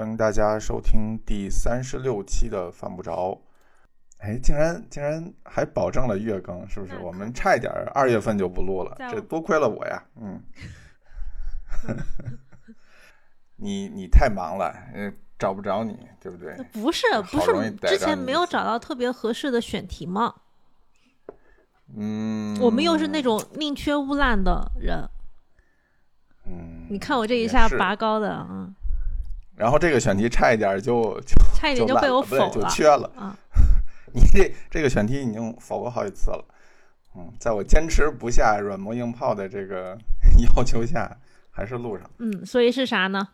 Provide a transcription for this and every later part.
欢迎大家收听第三十六期的犯不着。哎，竟然竟然还保证了月更，是不是？我们差一点二月份就不录了，这多亏了我呀。嗯，你你太忙了，呃，找不着你，对不对？不是不是，之前没有找到特别合适的选题吗？嗯，我们又是那种宁缺毋滥的人。嗯，你看我这一下拔高的啊。然后这个选题差一点就差一点就被我否了，就缺了啊。你这这个选题已经否过好几次了，嗯，在我坚持不下软磨硬泡的这个 要求下，还是录上。嗯，所以是啥呢？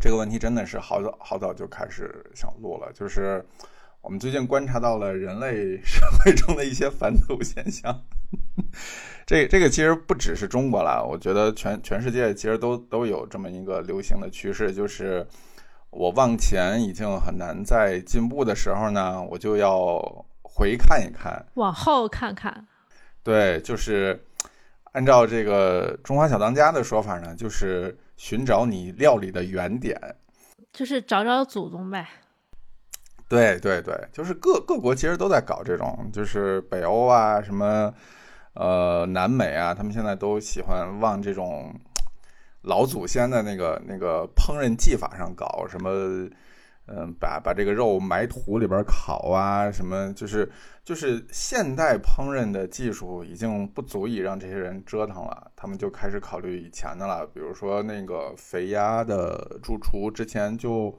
这个问题真的是好早好早就开始想录了，就是我们最近观察到了人类社会中的一些反祖现象。这这个其实不只是中国了，我觉得全全世界其实都都有这么一个流行的趋势，就是。我往前已经很难再进步的时候呢，我就要回看一看，往后看看。对，就是按照这个《中华小当家》的说法呢，就是寻找你料理的原点，就是找找祖宗呗。对对对，就是各各国其实都在搞这种，就是北欧啊，什么呃南美啊，他们现在都喜欢往这种。老祖先的那个那个烹饪技法上搞什么，嗯，把把这个肉埋土里边烤啊，什么就是就是现代烹饪的技术已经不足以让这些人折腾了，他们就开始考虑以前的了。比如说那个肥鸭的主厨之前就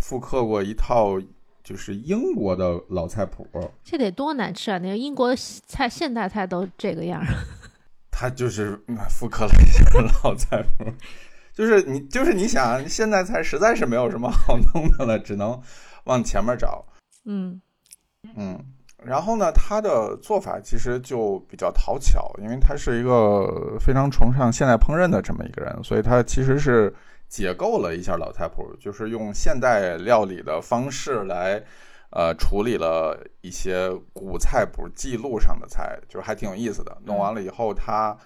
复刻过一套就是英国的老菜谱，这得多难吃啊！那个英国菜现代菜都这个样。他就是复刻了一下老菜谱，就是你，就是你想，现在菜实在是没有什么好弄的了，只能往前面找。嗯嗯，然后呢，他的做法其实就比较讨巧，因为他是一个非常崇尚现代烹饪的这么一个人，所以他其实是解构了一下老菜谱，就是用现代料理的方式来。呃，处理了一些古菜谱记录上的菜，就是还挺有意思的。弄完了以后，他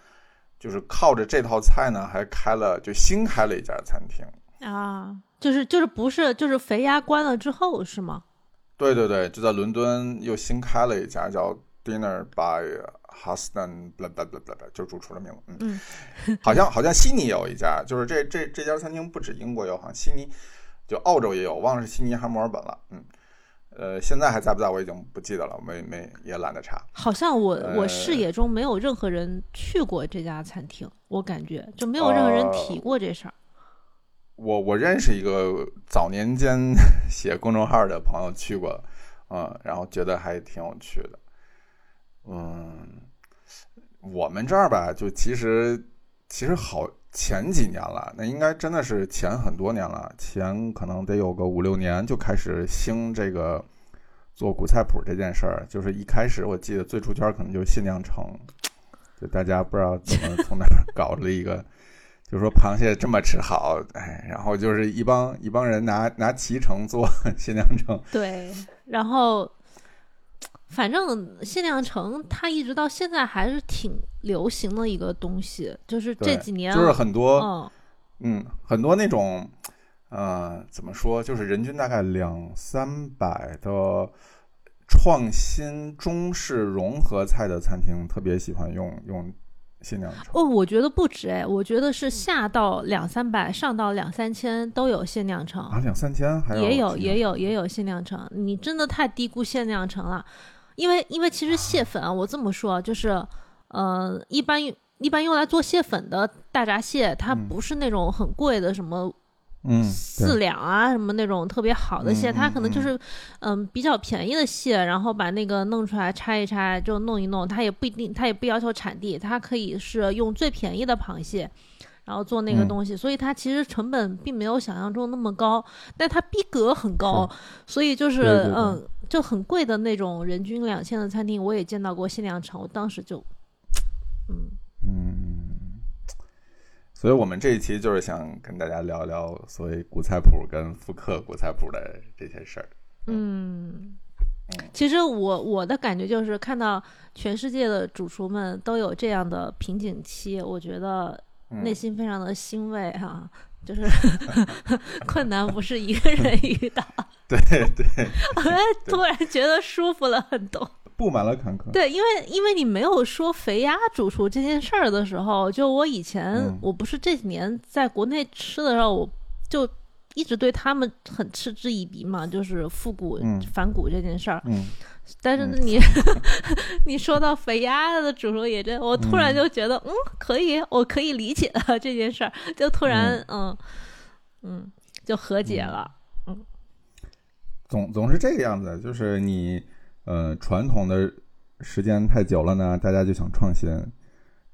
就是靠着这套菜呢，还开了就新开了一家餐厅啊，就是就是不是就是肥鸭关了之后是吗？对对对，就在伦敦又新开了一家叫 Dinner by Huston，不不不不不，就主厨的名字。嗯，好像好像悉尼有一家，就是这这这家餐厅不止英国有，好像悉尼就澳洲也有，忘了是悉尼还是墨尔本了。嗯。呃，现在还在不在？我已经不记得了，没没也懒得查。好像我我视野中没有任何人去过这家餐厅，我感觉就没有任何人提过这事儿。我我认识一个早年间 写公众号的朋友去过，嗯，然后觉得还挺有趣的。嗯，我们这儿吧，就其实其实好前几年了，那应该真的是前很多年了，前可能得有个五六年就开始兴这个。做古菜谱这件事儿，就是一开始我记得最出圈可能就是新娘城，就大家不知道怎么从哪儿 搞了一个，就说螃蟹这么吃好，哎，然后就是一帮一帮人拿拿脐橙做新娘城。对，然后反正限量城它一直到现在还是挺流行的一个东西，就是这几年就是很多嗯很多那种。呃，怎么说？就是人均大概两三百的创新中式融合菜的餐厅，特别喜欢用用限量城。哦，我觉得不止哎，我觉得是下到两三百，上到两三千都有限量城啊，两三千还有也有也有也有限量城。你真的太低估限量城了，因为因为其实蟹粉啊，我这么说就是，呃，一般一般用来做蟹粉的大闸蟹，它不是那种很贵的什么。嗯，四两啊，什么那种特别好的蟹，它可能就是，嗯，比较便宜的蟹，然后把那个弄出来拆一拆，就弄一弄，它也不一定，它也不要求产地，它可以是用最便宜的螃蟹，然后做那个东西，所以它其实成本并没有想象中那么高，但它逼格很高，所以就是嗯，就很贵的那种人均两千的餐厅，我也见到过限量场，我当时就，嗯嗯。所以我们这一期就是想跟大家聊聊所谓古菜谱跟复刻古菜谱的这些事儿。嗯，其实我我的感觉就是看到全世界的主厨们都有这样的瓶颈期，我觉得内心非常的欣慰哈。就是 困难不是一个人 遇到。对 对，我突然觉得舒服了很多。布满了坎坷。对，因为因为你没有说肥鸭主厨这件事儿的时候，就我以前、嗯我不是这几年在国内吃的时候，我就一直对他们很嗤之以鼻嘛，就是复古、嗯。反骨这件事儿。嗯，但是嗯。你、你说到肥鸭的煮熟也真，我突然就觉得，嗯，可以，我可以理解了这件事儿，就突然，嗯。嗯，就和解了。嗯。总总是这个样子，就是你呃传统的时间太久了呢，大家就想创新，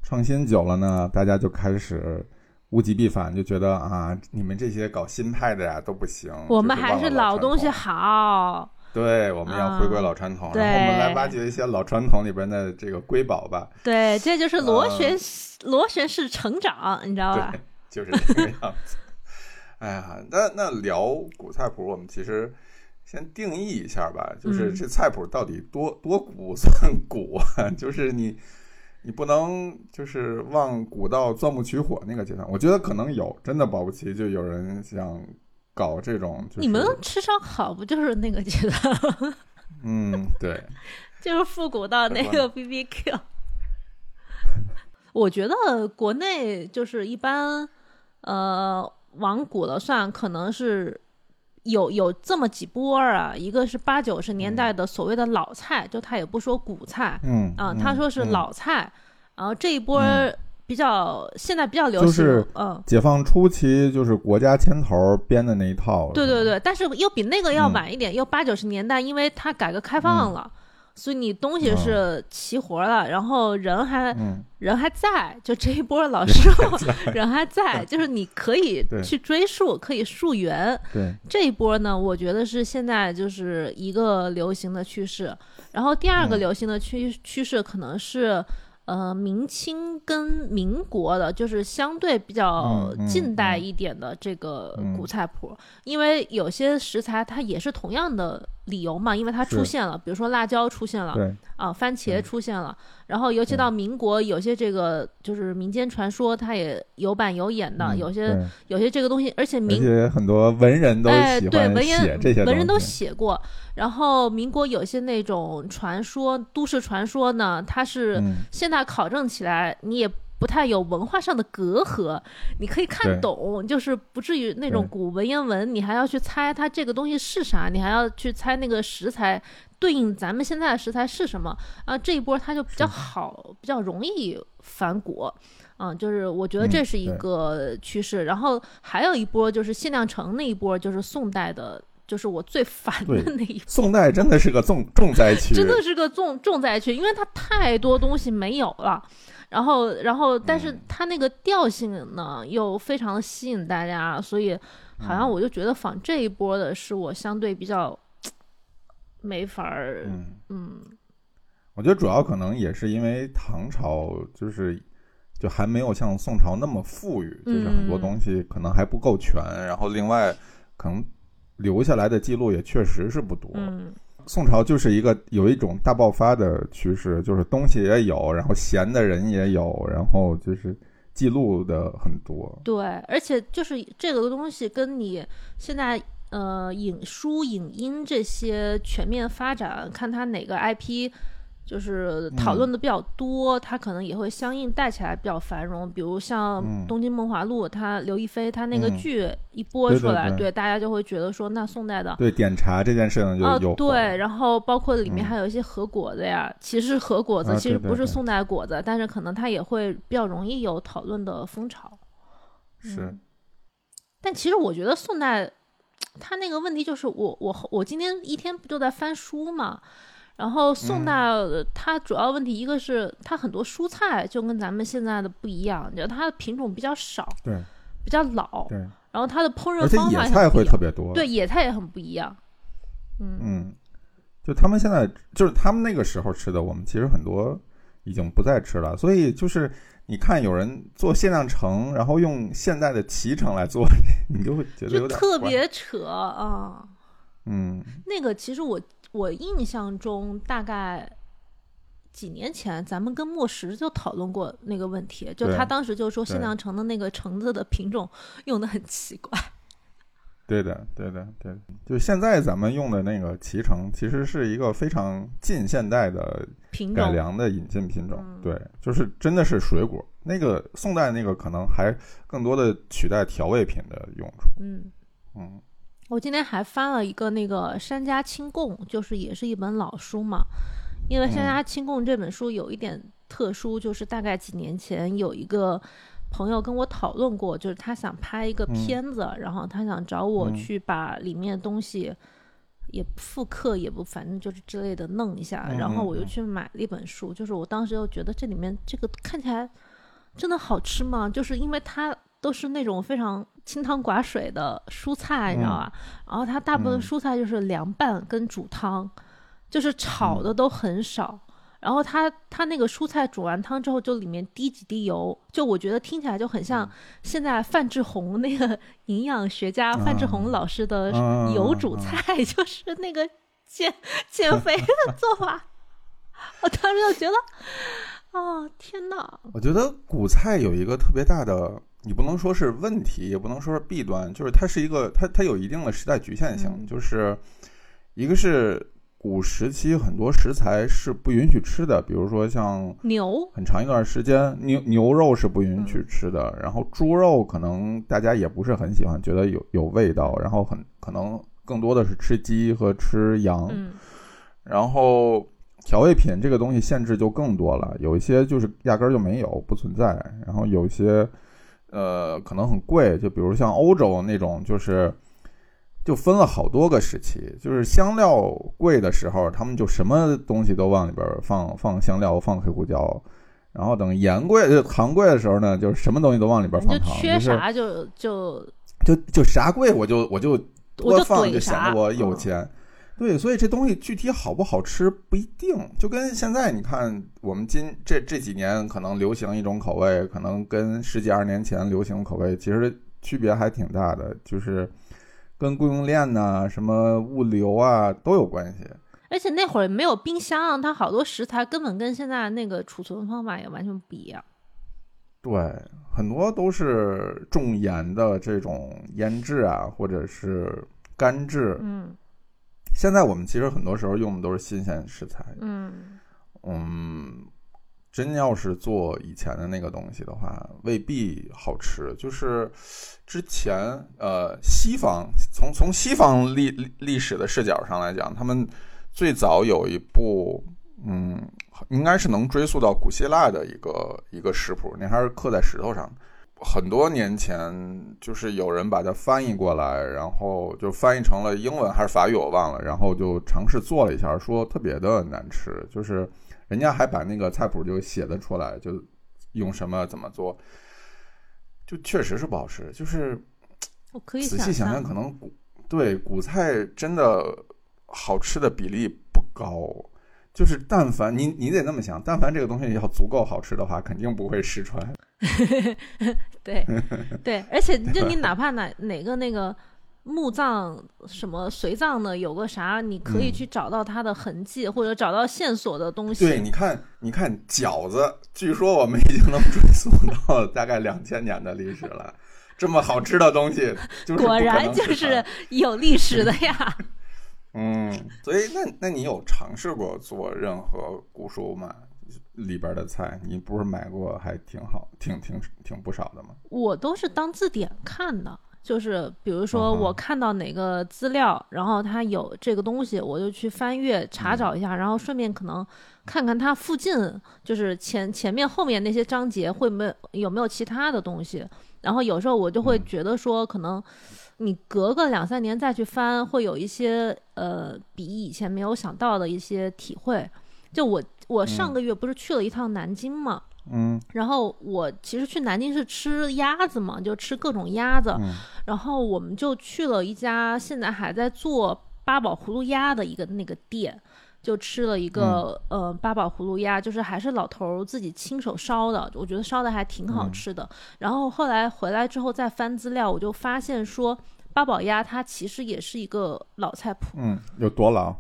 创新久了呢，大家就开始物极必反，就觉得啊，你们这些搞新派的呀都不行，我们还是老老东西。好，对，我们要回归老传统，对然后我们来挖掘一些老传统里边的这个瑰宝吧。对，这就是螺呃旋、螺旋式成长，你知道吧对？，就是这个样子。哎呀，那那聊古菜谱，我们其实先定义一下吧，就是嗯这菜谱到底多多古算古啊？就是你你不能就是往古道钻木取火那个阶段，我觉得可能有，真的保不齐就有人想搞这种，就是你们吃烧烤不就是那个阶段，嗯对，就是复古到那个 B B Q。我觉得国内就是一般，呃，往古了算，可能是有有这么几波儿啊。一个是八九十年代的所谓的老菜，就他也不说古菜嗯啊、嗯他说是嗯老菜。然后这一波比较、现在比较流行，就是嗯，解放初期就是国家牵头编的那一套，对对对，但是又比那个要嗯晚一点，又八九十年代，因为它改革开放了，所以你东西是齐活了，然后人还嗯。人还在，就这一波老师傅人还在，就是你可以去追溯，可以溯源。对。这一波呢，我觉得是现在就是一个流行的趋势，然后第二个嗯。流行的趋趋势可能是。呃，明清跟民国的，就是相对比较近代嗯。一点的这个嗯。古菜谱，因为有些食材它也是同样的理由嘛，因为它出现了，比如说辣椒出现了，啊，番茄出现了，然后尤其到民国，有些这个就是民间传说，它也有板有眼的，嗯有些有些这个东西，而且而民且很多文人都哎，喜欢对文写这些人文人都写过，然后民国有些那种传说，都市传说呢，它是嗯。现在考证起来，你也不太有文化上的隔阂，你可以看懂，就是不至于那种古文言文，你还要去猜它这个东西是啥，你还要去猜那个食材对应咱们现在的食材是什么啊？这一波它就比较好，比较容易反骨。嗯，就是我觉得嗯这是一个趋势，然后还有一波就是限量城那一波，就是宋代的，就是我最烦的那一波。宋代真的是个重重灾区，真的是个重重灾区，因为它太多东西没有了，然后然后但是嗯它那个调性呢又非常的吸引大家，所以好像嗯我就觉得仿这一波的是我相对比较没法儿，嗯，嗯我觉得主要可能也是因为唐朝就是就还没有像宋朝那么富裕，就是很多嗯东西可能还不够全，然后另外可能留下来的记录也确实是不多。嗯宋朝就是一个有一种大爆发的趋势，就是东西也有，然后闲的人也有，然后就是记录的很多。对，而且就是这个东西跟你现在呃影书影音这些全面发展，看它哪个 IP 就是讨嗯。论的比较多，它可能也会相应带起来比较繁荣。比如像嗯《东京梦华录》，它刘亦菲她那个嗯。剧一播出来，对。对大家就会觉得说，那宋代的。对点茶这件事情就哦有，对，然后包括里面嗯。还有一些和果子呀，其实和果子啊其实不是宋代果子，但是可能它也会比较容易有讨论的风潮。是嗯。但其实我觉得宋代，它那个问题就是我我我今天一天不就在翻书嘛，然后宋代它主要问题一个是它很多蔬菜就跟咱们现在的不一样，就它的品种比较少，对比较老，对，然后它的烹饪而且方法也野菜会特别多。对，野菜也很不一样。嗯嗯，就他们现在就是他们那个时候吃的，我们其实很多已经不再吃了。所以就是你看有人做限量城，然后用现代的脐橙来做，你就会觉得有点特别扯啊。嗯那个其实我我印象中大概几年前咱们跟莫石就讨论过那个问题，就他当时就说新娘橙的那个橙子的品种 用的很奇怪。对的，对的，对，就现在咱们用的那个脐橙，其实是一个非常近现代的改良的引进品种。对，就是真的是水果。那个宋代那个可能还更多的取代调味品的用处。嗯嗯，我今天还翻了一个那个《山家清供》，就是也是一本老书嘛。因为《山家清供》这本书有一点特殊，就是大概几年前有一个。朋友跟我讨论过，就是他想拍一个片子，然后他想找我去把里面东西也复刻，也不反正就是之类的弄一下。然后我又去买了一本书，就是我当时又觉得这里面这个看起来真的好吃吗？就是因为它都是那种非常清汤寡水的蔬菜，你知道吧？然后它大部分蔬菜就是凉拌跟煮汤，就是炒的都很少。然后它它那个蔬菜煮完汤之后，就里面滴几滴油，就我觉得听起来就很像现在范志红那个 营养学家范志红老师的油煮菜，就是那个减减肥的 做法。我当时就觉得，哦天哪！我觉得古菜有一个特别大的，你不能说是问题，也不能说是弊端，就是它是一个它它有一定的时代局限性，就是一个是。古时期很多食材是不允许吃的，比如说像牛，很长一段时间牛牛肉是不允许吃的。然后猪肉可能大家也不是很喜欢，觉得有有味道。然后很可能更多的是吃鸡和吃羊。然后调味品这个东西限制就更多了，有一些就是压根儿就没有，不存在。然后有一些呃可能很贵，就比如像欧洲那种就是。就分了好多个时期，就是香料贵的时候，他们就什么东西都往里边放放香料，放黑胡椒。然后等盐贵、就糖贵的时候呢，就是什么东西都往里边放糖。缺啥就就就就啥贵，我就我就多放，就显得我有钱。对，所以这东西具体好不好吃不一定。就跟现在你看，我们今这这几年可能流行一种口味，可能跟十几二十年前流行口味其实区别还挺大的，就是。跟供应链呐、什么物流啊都有关系，而且那会儿没有冰箱，它好多食材根本跟现在那个储存方法也完全不一样。对，很多都是重盐的这种腌制啊，或者是干制。嗯，现在我们其实很多时候用的都是新鲜食材。嗯嗯。真要是做以前的那个东西的话，未必好吃。就是之前呃，西方从从西方历历史的视角上来讲，他们最早有一部嗯，应该是能追溯到古希腊的一个一个食谱，那还是刻在石头上。很多年前，就是有人把它翻译过来，然后就翻译成了英文还是法语，我忘了。然后就尝试做了一下，说特别的难吃，就是。人家还把那个菜谱就写的出来，就用什么怎么做，就确实是不好吃。就是我可以仔细想想，可能古对古菜真的好吃的比例不高。就是但凡你你得那么想，但凡这个东西要足够好吃的话，肯定不会失传。对对，而且就你哪怕哪哪个那个。墓葬什么随葬的有个啥，你可以去找到它的痕迹或者找到线索的东西。对，你看，你看饺子，据说我们已经能追溯到大概两千年的历史了。这么好吃的东西，果然就是有历史的呀。嗯，所以那那你有尝试过做任何古书吗？里边的菜，你不是买过还挺好，挺挺挺不少的吗？我都是当字典看的。就是比如说，我看到哪个资料，然后它有这个东西，我就去翻阅查找一下，然后顺便可能看看它附近，就是前前面后面那些章节会没有有没有其他的东西。然后有时候我就会觉得说，可能你隔个两三年再去翻，会有一些呃比以前没有想到的一些体会。就我我上个月不是去了一趟南京嘛。嗯，然后我其实去南京是吃鸭子嘛，就吃各种鸭子。然后我们就去了一家现在还在做八宝葫芦鸭的一个那个店，就吃了一个呃八宝葫芦鸭，就是还是老头自己亲手烧的，我觉得烧的还挺好吃的。然后后来回来之后再翻资料，我就发现说八宝鸭它其实也是一个老菜谱。嗯，有多老？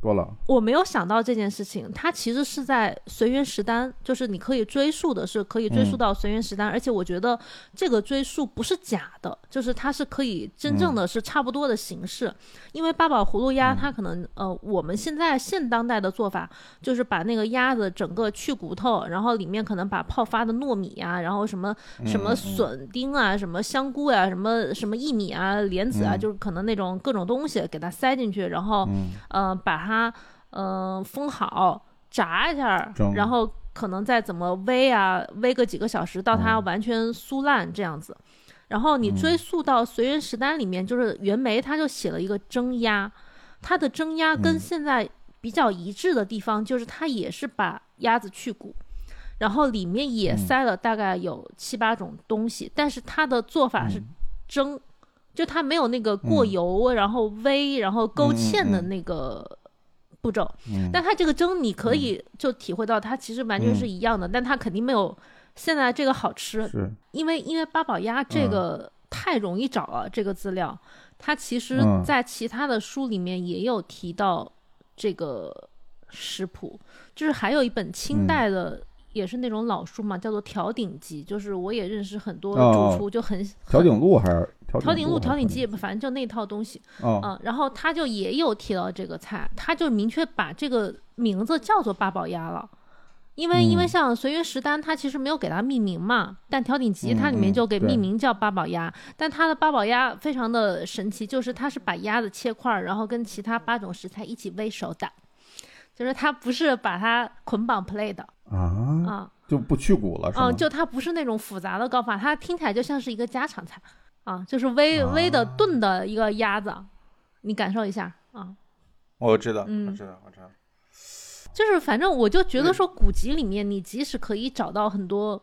多了。我没有想到这件事情，它其实是在随缘食单，就是你可以追溯的，是可以追溯到随缘食单，而且我觉得这个追溯不是假的，就是它是可以真正的是差不多的形式。因为八宝葫芦鸭，它可能呃，我们现在现当代的做法就是把那个鸭子整个去骨头，然后里面可能把泡发的糯米啊，然后什么什么笋丁啊，什么香菇呀，什么什么薏米啊、莲子啊，就是可能那种各种东西给它塞进去，然后呃把它。它嗯封好，炸一下，然后可能再怎么煨啊，煨个几个小时，到它完全酥烂这样子。然后你追溯到随缘食单里面，就是袁枚他就写了一个蒸鸭，他的蒸鸭跟现在比较一致的地方，就是他也是把鸭子去骨，然后里面也塞了大概有七八种东西，但是他的做法是蒸，就他没有那个过油，然后煨，然后勾芡的那个。步骤，但它这个蒸你可以就体会到它其实完全是一样的，但它肯定没有现在这个好吃，因为因为八宝鸭这个太容易找了这个资料，它其实在其他的书里面也有提到这个食谱，就是还有一本清代的。也是那种老书嘛，叫做《调鼎记》，就是我也认识很多主厨，就很《调鼎录》还是《调鼎录》《调鼎记》，反正就那套东西。嗯，然后他就也有提到这个菜，他就明确把这个名字叫做八宝鸭了，因为因为像随园食单，它其实没有给它命名嘛，但《调顶集》它里面就给命名叫八宝鸭，但它的八宝鸭非常的神奇，就是它是把鸭子切块，然后跟其他八种食材一起煨熟的。就是它不是把它捆绑 play 的啊啊，就不去骨了是吗？嗯，就它不是那种复杂的搞法，它听起来就像是一个家常菜啊，就是微微的炖的一个鸭子，你感受一下啊。我知道，我知道，我知道。就是反正我就觉得说，古籍里面你即使可以找到很多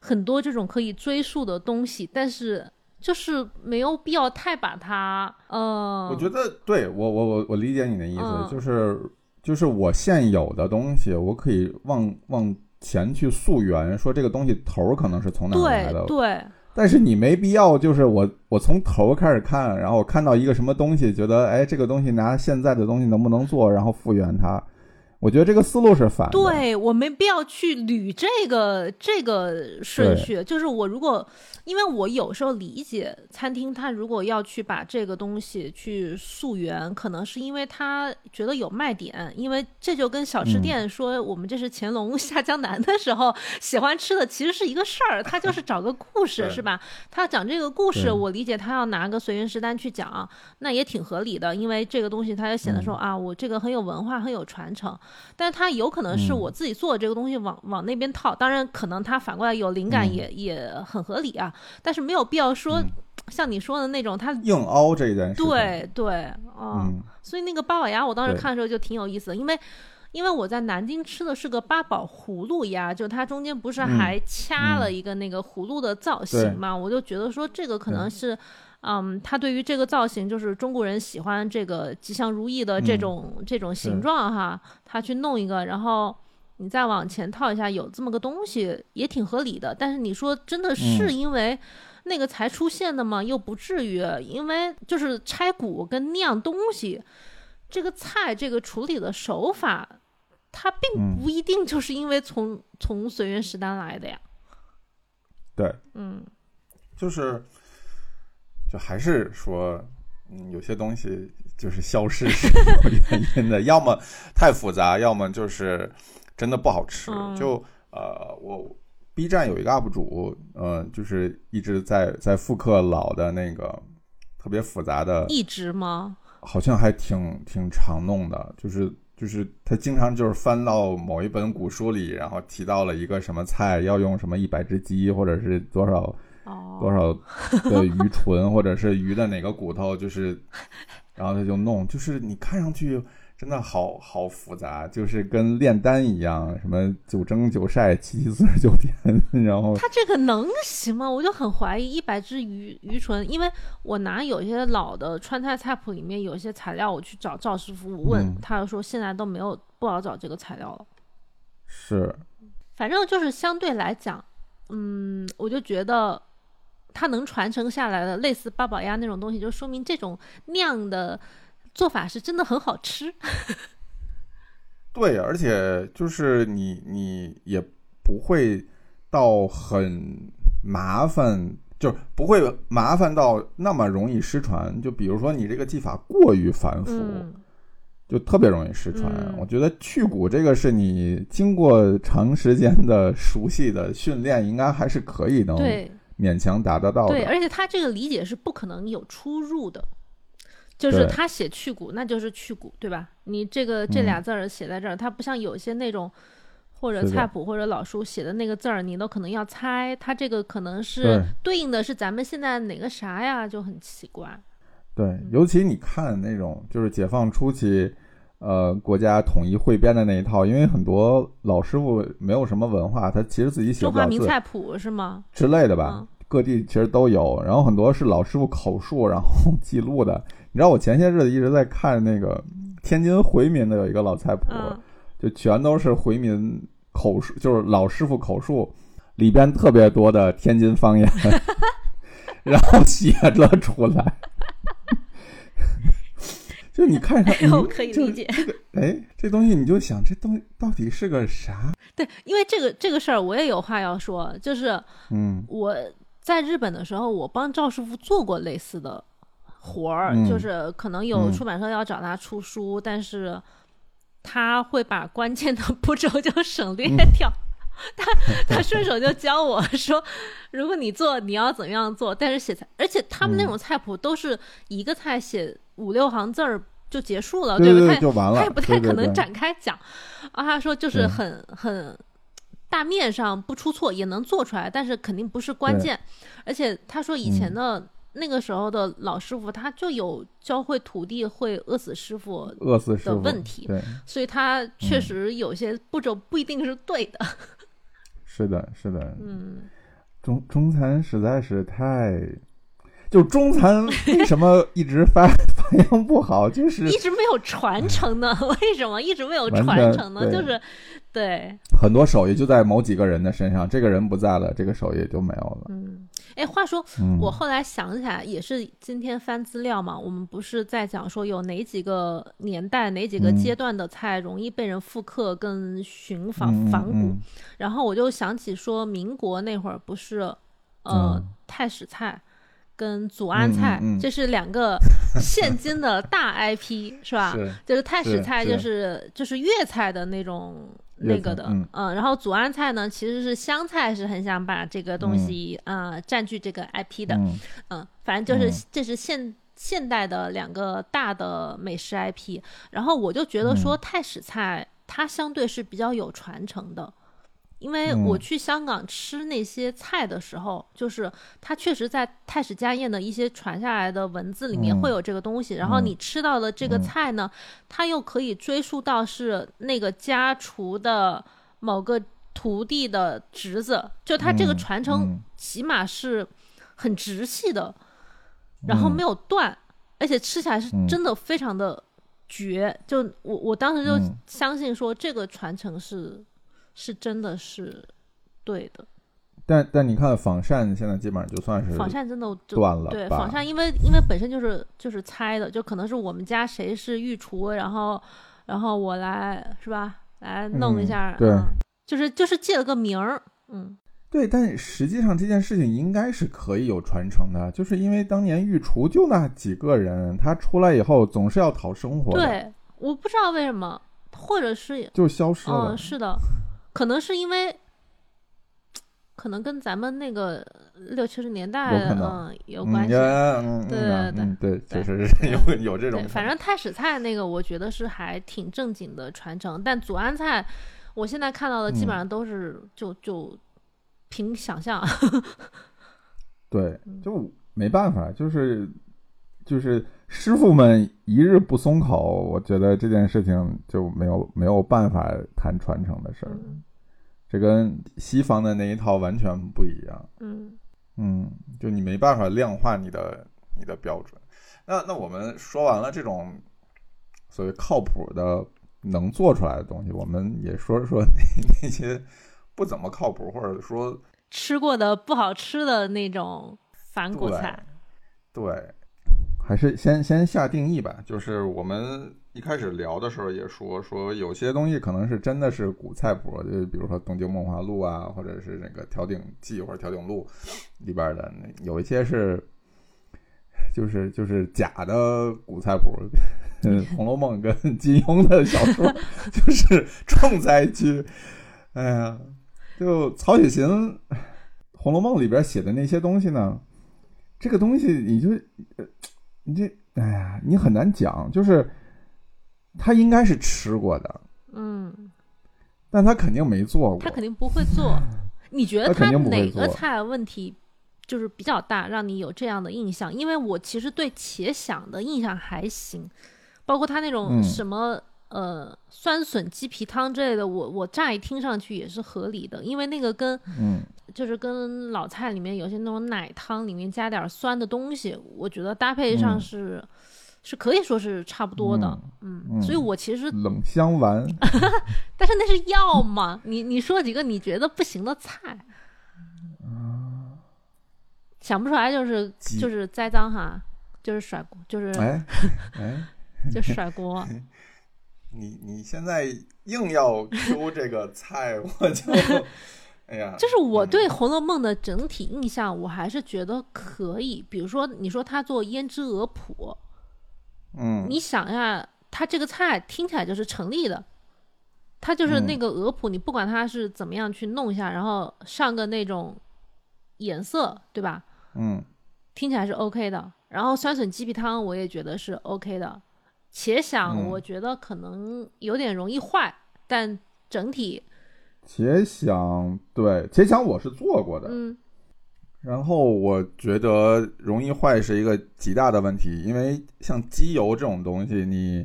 很多这种可以追溯的东西，但是就是没有必要太把它呃。我觉得对我我我我理解你的意思，就是。就是我现有的东西，我可以往往前去溯源，说这个东西头儿可能是从哪来的。对。但是你没必要，就是我我从头开始看，然后我看到一个什么东西，觉得哎，这个东西拿现在的东西能不能做，然后复原它。我觉得这个思路是反的。对我没必要去捋这个这个顺序。就是我如果，因为我有时候理解餐厅，他如果要去把这个东西去溯源，可能是因为他觉得有卖点。因为这就跟小吃店说我们这是乾隆 下江南的时候喜欢吃的，其实是一个事儿。他就是找个故事，是吧？他讲这个故事，我理解他要拿个随缘食单去讲，那也挺合理的。因为这个东西，他就显得说啊，我这个很有文化，很有传承。但是他有可能是我自己做的这个东西往往那边套，当然可能它反过来有灵感也也很合理啊。但是没有必要说 像你说的那种他硬凹这一件事。对对，嗯。所以那个八宝鸭，我当时看的时候就挺有意思的，因为因为我在南京吃的是个八宝葫芦鸭，就它中间不是还掐了一个那个葫芦的造型嘛，我就觉得说这个可能是。嗯，他对于这个造型，就是中国人喜欢这个吉祥如意的这种这种形状哈，他去弄一个，然后你再往前套一下，有这么个东西也挺合理的。但是你说真的是因为那个才出现的吗？又不至于，因为就是拆骨跟酿东西，这个菜这个处理的手法，它并不一定就是因为从从随缘食单来的呀。对，嗯，就是。就还是说，嗯，有些东西就是消失是有原因的，要么太复杂，要么就是真的不好吃。就呃，我 B 站有一个 UP 主，呃，就是一直在在复刻老的那个特别复杂的，一直吗？好像还挺挺常弄的，就是就是他经常就是翻到某一本古书里，然后提到了一个什么菜要用什么一百只鸡，或者是多少。多少的鱼 唇，或者是鱼的哪个骨头，就是，然后他就弄，就是你看上去真的好好复杂，就是跟炼丹一样，什么九蒸九晒七七四十九天，然后他这个能行吗？我就很怀疑一百只鱼鱼唇，因为我拿有些老的川菜菜谱里面有些材料，我去找赵师傅问，他就说现在都没有不好找这个材料了。是，反正就是相对来讲，嗯，我就觉得。它能传承下来的类似八宝鸭那种东西，就说明这种酿的做法是真的很好吃。对，而且就是你你也不会到很麻烦，就不会麻烦到那么容易失传。就比如说你这个技法过于繁复，嗯就特别容易失传。嗯我觉得去骨这个是你经过长时间的熟悉的训练，应该还是可以能对勉强达得到的。对，而且他这个理解是不可能有出入的，就是他写去骨，那就是去骨，对吧？你这个这俩字儿写在这儿，它不像有些那种或者菜谱或者老书写的那个字儿，你都可能要猜，它这个可能是对对应的是咱们现在哪个啥呀，就很奇怪。对，尤其你看那种就是解放初期，呃，国家统一汇编的那一套，因为很多老师傅没有什么文化，他其实自己写中不了字华名菜谱是吗？之类的吧，嗯各地其实都有。然后很多是老师傅口述然后记录的。你知道我前些日子一直在看那个天津回民的有一个老菜谱，嗯，就全都是回民口述，就是老师傅口述，里边特别多的天津方言，然后写了出来。就你看上，哎 我可以理解。哎，这东西你就想，这东西到底是个啥？对，因为这个这个事儿我也有话要说，就是嗯我在日本的时候，我帮赵师傅做过类似的活儿，嗯就是可能有嗯出版社要找他出书，但是他会把关键的步骤就省略嗯掉。他 他顺手就教我说，如果你做，你要怎么样做。但是写菜，而且他们那嗯种菜谱都是一个菜写五六行字儿就结束了，对对，不对？就完了。他也不太可能展开讲。啊，他说就是很很大面上不出错也能做出来，但是肯定不是关键。而且他说以前嗯的、那个时候的老师傅，他就有教会徒弟会饿死师傅，的饿死的问题对，所以他确嗯实有些步骤不一定是对的。是的，是的。嗯，中中餐实在是太，就中餐为什么一直发 发扬不好？就是一直没有传承呢？为什么一直没有传承呢？就是对，很多手艺就在某几个人的身上，这个人不在了，这个手艺就没有了。嗯，哎，话说嗯，我后来想起来，也是今天翻资料嘛，我们不是在讲说有哪几个年代、哪几个嗯阶段的菜容易被人复刻跟寻仿嗯仿古，嗯然后我就想起说，民国那会儿不是呃、嗯太史菜。跟祖安菜，嗯嗯嗯。这是两个 现今的大 IP，是吧？是就是太史菜，就是是就是粤菜的那种那个的，菜嗯然后祖安菜呢，其实是湘菜，是很想把这个东嗯。西啊、呃占据这个 IP 的，嗯。嗯，反正就是、嗯。这是现现代的两个大的美食 IP，然后我就觉得说嗯。太史菜它相对是比较有传承的。因为嗯。我去香港吃那些菜的时候，就是它确实在太史家宴的一些传下来的文字里面嗯。会有这个东西，然后嗯。你吃到的这个嗯。菜呢，它又可以追溯到是那个家厨的某个徒弟的侄子，就他这个嗯传承嗯。起码是很直系的，然后嗯。没有断，而且吃起来是嗯。真的非常的绝。就我我当时就嗯。相信说这个传承是是真的是对的。但但你看仿膳现在基本上就算是仿膳真的断了对仿膳，因为因为本身就是就是猜的，就可能是我们家谁是御厨，然后然后我来是吧，来弄一嗯下，对嗯就是就是借了个名儿，嗯，对，但实际上这件事情应该是可以有传承的，就是因为当年御厨就那几个人，他出来以后总是要讨生活，对，我不知道为什么，或者是就消失了。嗯，是的，可能是因为，可能跟咱们那个六七十年代嗯有嗯关系。对嗯对嗯对，对确实是有有这种。反正太史菜那个，我觉得是还挺正经的传承，但祖安菜，我现在看到的基本嗯上都是就就凭想象。对，嗯就没办法，就是就是师傅们一日不松口，我觉得这件事情就没有没有办法谈传承的事儿。嗯这跟西方的那一套完全不一样。嗯嗯，就你没办法量化你的你的标准。那那我们说完了这种所谓靠谱的能做出来的东西，我们也说说那那些不怎么靠谱，或者说吃过的不好吃的那种反骨菜，对，还是先先下定义吧。就是我们一开始聊的时候也说，说有些东西可能是真的是古菜谱，就比如说《东京梦华录》啊，或者是那个《调鼎记》或者《调鼎录》里边的，有一些是就是就是假的古菜谱。《红楼梦》跟金庸的小说就是重灾区。哎呀，就曹雪芹《红楼梦》里边写的那些东西呢，这个东西你就，你这，哎呀，你很难讲。就是他应该是吃过的，嗯，但他肯定没做过，他肯定不会做。你觉得他哪个菜问题就是比较大，让你有这样的印象？因为我其实对茄想的印象还行。包括他那种什么呃酸笋鸡皮汤之类的，我我乍一听上去也是合理的，因为那个跟嗯就是跟老菜里面有些那种奶汤里面加点酸的东西，我觉得搭配上是是可以说是差不多的，嗯，所以我其实冷香丸，但是那是药嘛，你你说几个你觉得不行的菜，想不出来就是就是栽赃哈，就是甩锅，就是哎 哎。就甩锅，你你现在硬要 Q 这个菜，我就哎呀，就是我对《红楼梦》的整体印象，我还是觉得可以。比如说，你说他做胭脂鹅脯，嗯，你想呀，它这个菜听起来就是成立的，它就是那个鹅脯，你不管它是怎么样去弄一下，然后上个那种颜色，对吧？嗯，听起来是 OK 的。然后酸笋鸡皮汤，我也觉得是 OK 的。且想，我觉得可能有点容易坏，但整体。且想，对，且想我是做过的，嗯。然后我觉得容易坏是一个极大的问题，因为像机油这种东西，你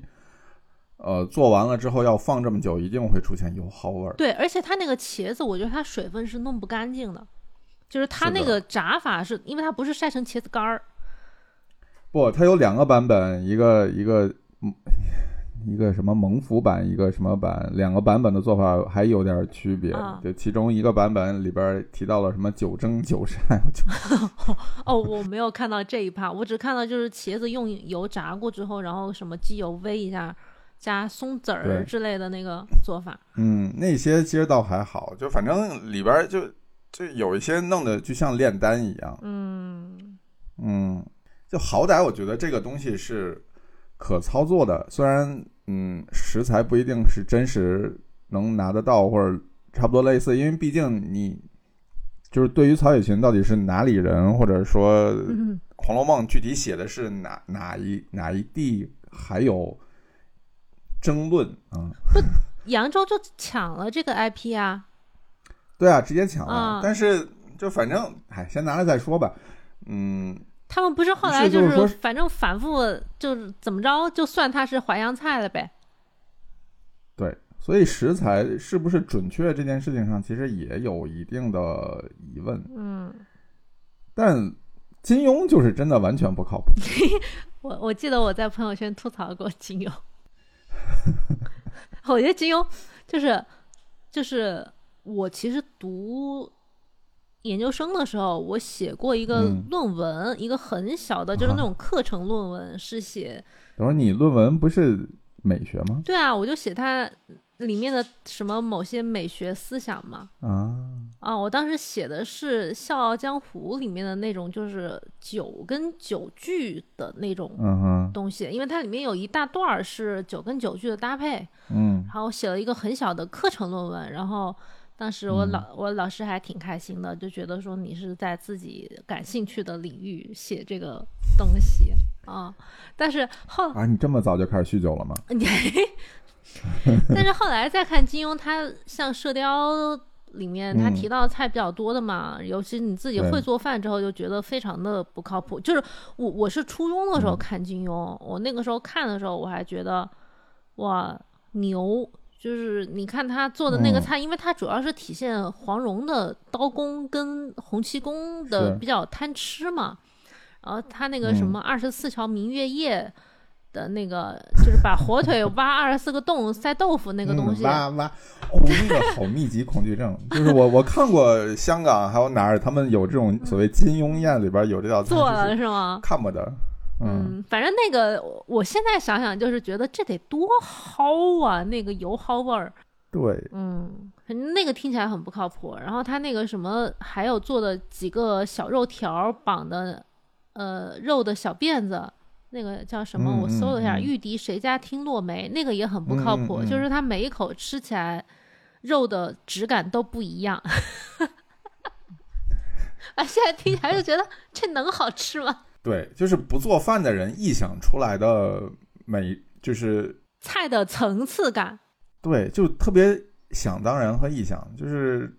呃做完了之后要放这么久，一定会出现油耗味儿。对，而且它那个茄子，我觉得它水分是弄不干净的，就是它那个炸法是因为它不是晒成茄子干儿。不，它有两个版本，一个一个。嗯，一个什么蒙福版，一个什么版，两个版本的做法还有点区别。就其中一个版本里边提到了什么九蒸九晒。哦，我没有看到这一趴，我只看到就是茄子用油炸过之后，然后什么鸡油煨一下，加松子儿之类的那个做法。嗯，那些其实倒还好，就反正里边就就有一些弄的就像炼丹一样。嗯嗯，就好歹我觉得这个东西是。可操作的，虽然嗯，食材不一定是真实能拿得到，或者差不多类似，因为毕竟你就是对于曹雪芹到底是哪里人，或者说《红楼梦》具体写的是哪哪一哪一地，还有争论啊。不，扬州就抢了这个 IP 啊。对啊，直接抢了。但是就反正，哎，先拿来再说吧。嗯。他们不是后来就是反正反复就是怎么着就算它是淮扬菜了呗。对，所以食材是不是准确这件事情上，其实也有一定的疑问。嗯，但金庸就是真的完全不靠谱。我我记得我在朋友圈吐槽过金庸，我觉得金庸就是就是我其实读。研究生的时候，我写过一个论文，一个很小的，就是那种课程论文，是写。等会儿你论文不是美学吗？对啊，我就写它里面的什么某些美学思想嘛。啊啊！我当时写的是《笑傲江湖》里面的那种，就是酒跟酒具的那种东西，因为它里面有一大段是酒跟酒具的搭配。嗯。然后写了一个很小的课程论文，然后。当时我老我老师还挺开心的，就觉得说你是在自己感兴趣的领域写这个东西啊。但是后啊，你这么早就开始酗酒了吗？但是后来再看金庸，他像《射雕》里面他提到菜比较多的嘛，尤其你自己会做饭之后，就觉得非常的不靠谱。就是我我是初中的时候看金庸，我那个时候看的时候，我还觉得哇牛。就是你看他做的那个菜，因为他主要是体现黄蓉的刀工跟洪七公的比较贪吃嘛。然后他那个什么二十四桥明月夜的那个，就是把火腿挖二十四个洞塞豆腐那个东西。挖挖，哦，那个好密集恐惧症。就是我我看过香港还有哪儿，他们有这种所谓金庸宴里边有这道菜。做了是吗？看不得。嗯，反正那个我现在想想，就是觉得这得多蒿啊，那个油蒿味儿。对，嗯，那个听起来很不靠谱。然后他那个什么，还有做的几个小肉条绑的，呃，肉的小辫子，那个叫什么？我搜了一下，玉笛谁家听落梅，那个也很不靠谱。就是它每一口吃起来，肉的质感都不一样。啊，现在听起来就觉得这能好吃吗？对，就是不做饭的人臆想出来的美，就是菜的层次感。对，就特别想当然和臆想，就是《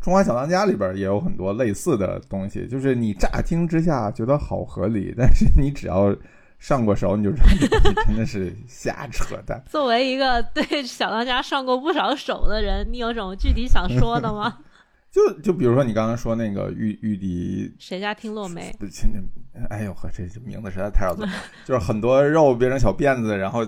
中华小当家》里边也有很多类似的东西，就是你乍听之下觉得好合理，但是你只要上过手，你就 知道真的是瞎扯淡。作为一个对小当家上过不少手的人，你有什么具体想说的吗？就就比如说你刚刚说那个玉玉笛，谁家听落梅？哎呦呵，这名字实在太绕嘴了。就是很多肉变成小辫子，然后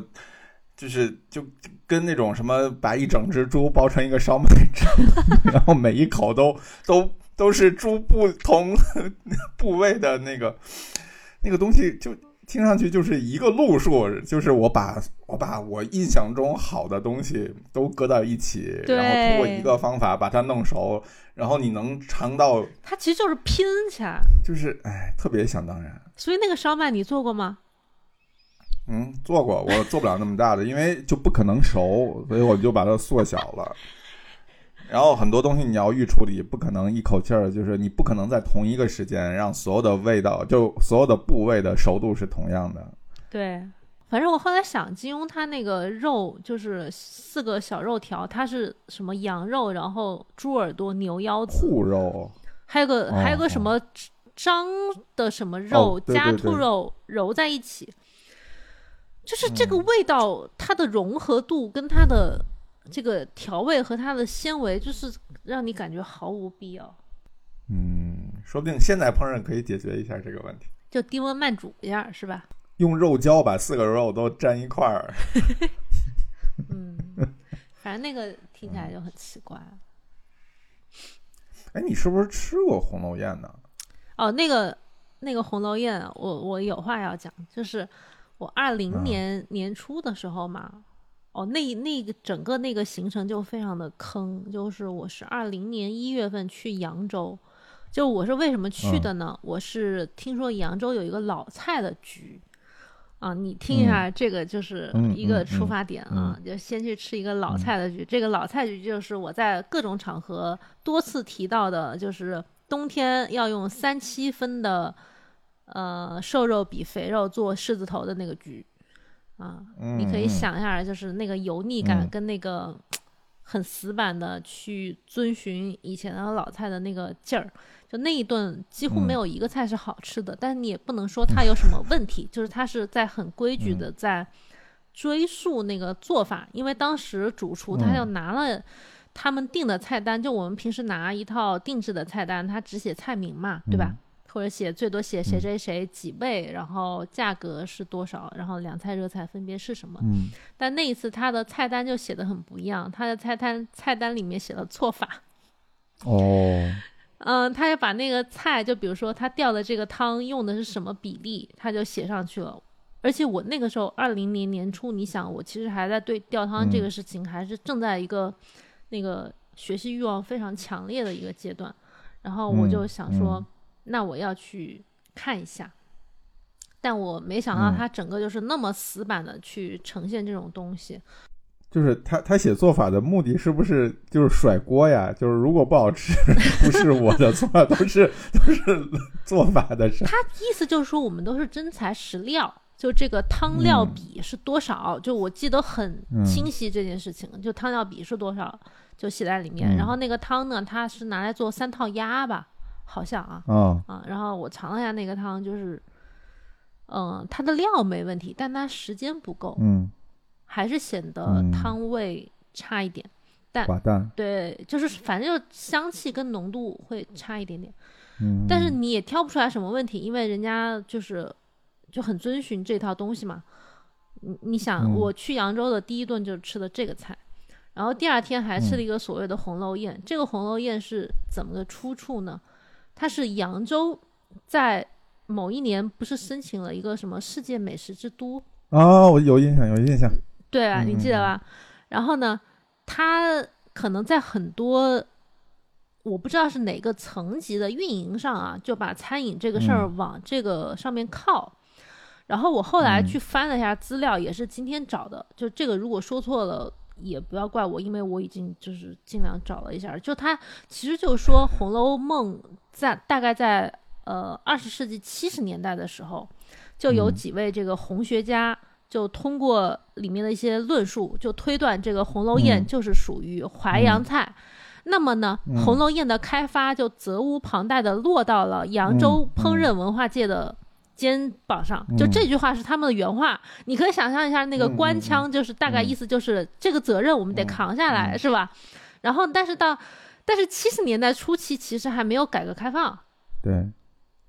就是就。跟那种什么把一整只猪包成一个烧麦蒸，然后每一口都都都是猪不同 部位的那个那个东西，就听上去就是一个路数，就是我把我把我印象中好的东西都搁到一起，然后通过一个方法把它弄熟，然后你能尝到，它其实就是拼起来，就是哎，特别想当然。所以那个烧麦你做过吗？嗯，做过，我做不了那么大的，因为就不可能熟，所以我就把它缩小了。然后很多东西你要预处理，不可能一口气儿，就是你不可能在同一个时间让所有的味道，就所有的部位的熟度是同样的。对，反正我后来想，金庸他那个肉就是四个小肉条，它是什么羊肉，然后猪耳朵、牛腰子、兔肉，还有个还有个什么张的什么肉加兔肉揉在一起。就是这个味道，它的融合度跟它的这个调味和它的纤维，就是让你感觉毫无必要。嗯，说不定现在烹饪可以解决一下这个问题，就低温慢煮一下，是吧？用肉胶把四个肉都粘一块儿。嗯，反正那个听起来就很奇怪。哎，你是不是吃过红楼宴呢？哦，那个那个红楼宴，我我有话要讲，就是。我二零年年初的时候嘛，哦，那那个整个那个行程就非常的坑，就是我是二零年一月份去扬州，就我是为什么去的呢？我是听说扬州有一个老菜的局，啊，你听一下，这个就是一个出发点啊，就先去吃一个老菜的局。这个老菜局就是我在各种场合多次提到的，就是冬天要用三七分的。呃，瘦肉比肥肉做狮子头的那个局，啊，你可以想一下，就是那个油腻感跟那个很死板的去遵循以前的老菜的那个劲儿，就那一顿几乎没有一个菜是好吃的，但是你也不能说它有什么问题，就是它是在很规矩的在追溯那个做法，因为当时主厨他就拿了他们定的菜单，就我们平时拿一套定制的菜单，他只写菜名嘛，对吧？或者写最多写谁谁谁几位，然后价格是多少，然后凉菜热菜分别是什么？嗯，但那一次他的菜单就写的很不一样，他的菜单菜单里面写了错法。哦，嗯，他就把那个菜，就比如说他调的这个汤用的是什么比例，他就写上去了。而且我那个时候二零年年初，你想我其实还在对调汤这个事情，还是正在一个那个学习欲望非常强烈的一个阶段，然后我就想说。那我要去看一下，但我没想到他整个就是那么死板的去呈现这种东西。就是他他写做法的目的是不是就是甩锅呀？就是如果不好吃，不是我的错，都是都是做法的事。他意思就是说，我们都是真材实料，就这个汤料比是多少，就我记得很清晰这件事情，就汤料比是多少就写在里面。然后那个汤呢，它是拿来做三套鸭吧。好像啊，啊，然后我尝了一下那个汤，就是，嗯，它的料没问题，但它时间不够，嗯，还是显得汤味差一点，但寡淡，对，就是反正就香气跟浓度会差一点点，嗯，但是你也挑不出来什么问题，因为人家就是就很遵循这套东西嘛，你你想，我去扬州的第一顿就吃的这个菜，然后第二天还吃了一个所谓的红楼宴，这个红楼宴是怎么个出处呢？它是扬州在某一年不是申请了一个什么世界美食之都？啊，我有印象，有印象。对啊，你记得吧？然后呢，他可能在很多我不知道是哪个层级的运营上啊，就把餐饮这个事儿往这个上面靠。然后我后来去翻了一下资料，也是今天找的。就这个，如果说错了，也不要怪我，因为我已经就是尽量找了一下。就他其实就是说，《红楼梦》在大概在呃二十世纪七十年代的时候，就有几位这个红学家。就通过里面的一些论述，就推断这个红楼宴就是属于淮扬菜。那么呢，红楼宴的开发就责无旁贷的落到了扬州烹饪文化界的肩膀上。就这句话是他们的原话，你可以想象一下那个官腔，就是大概意思就是这个责任我们得扛下来，是吧？然后，但是到但是七十年代初期，其实还没有改革开放，对，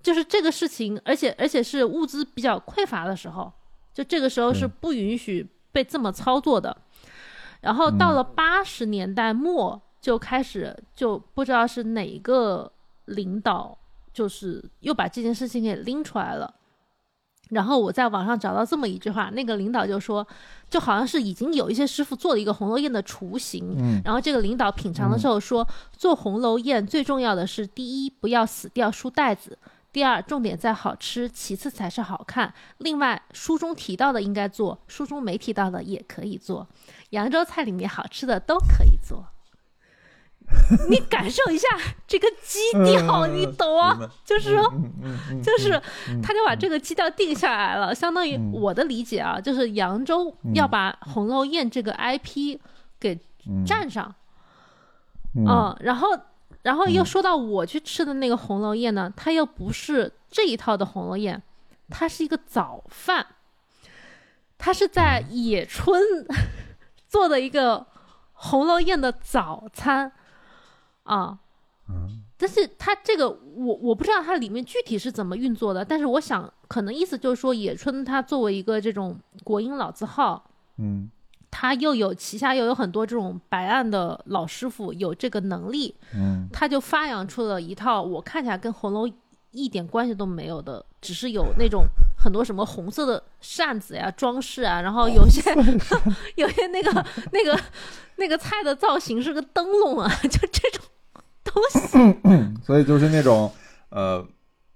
就是这个事情，而且而且是物资比较匮乏的时候。就这个时候是不允许被这么操作的，然后到了八十年代末就开始，就不知道是哪个领导，就是又把这件事情给拎出来了。然后我在网上找到这么一句话，那个领导就说，就好像是已经有一些师傅做了一个红楼宴的雏形，然后这个领导品尝的时候说，做红楼宴最重要的是第一，不要死掉书袋子。第二，重点在好吃，其次才是好看。另外，书中提到的应该做，书中没提到的也可以做。扬州菜里面好吃的都可以做。你感受一下这个基调，你懂啊？就是说，就是他就把这个基调定下来了。相当于我的理解啊，就是扬州要把《红楼宴》这个 IP 给占上。嗯，然后。然后又说到我去吃的那个红楼宴呢，它又不是这一套的红楼宴，它是一个早饭，它是在野春 做的一个红楼宴的早餐啊。但是它这个我我不知道它里面具体是怎么运作的，但是我想可能意思就是说野春他作为一个这种国营老字号，嗯。他又有旗下又有很多这种白案的老师傅，有这个能力，嗯，他就发扬出了一套我看起来跟红楼一点关系都没有的，只是有那种很多什么红色的扇子呀、装饰啊，然后有些 有些那个那个那个菜的造型是个灯笼啊，就这种 东西，所以就是那种呃。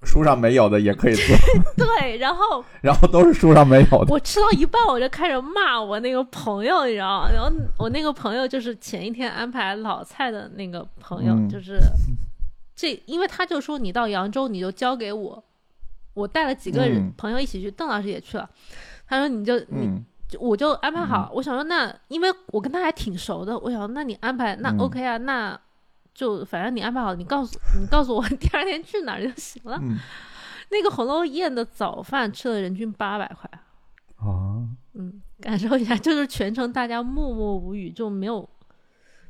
书上没有的也可以做，对，然后 然后都是书上没有的。我吃到一半我就开始骂我那个朋友，你知道吗？然后我那个朋友就是前一天安排老蔡的那个朋友，就是这，因为他就说你到扬州你就交给我，我带了几个人朋友一起去，邓老师也去了，他说你就你我就安排好。我想说那因为我跟他还挺熟的，我想那你安排那 OK 啊，那。就反正你安排好，你告诉你告诉我第二天去哪儿就行了。那个红楼宴的早饭吃了人均八百块啊，嗯，感受一下，就是全程大家默默无语，就没有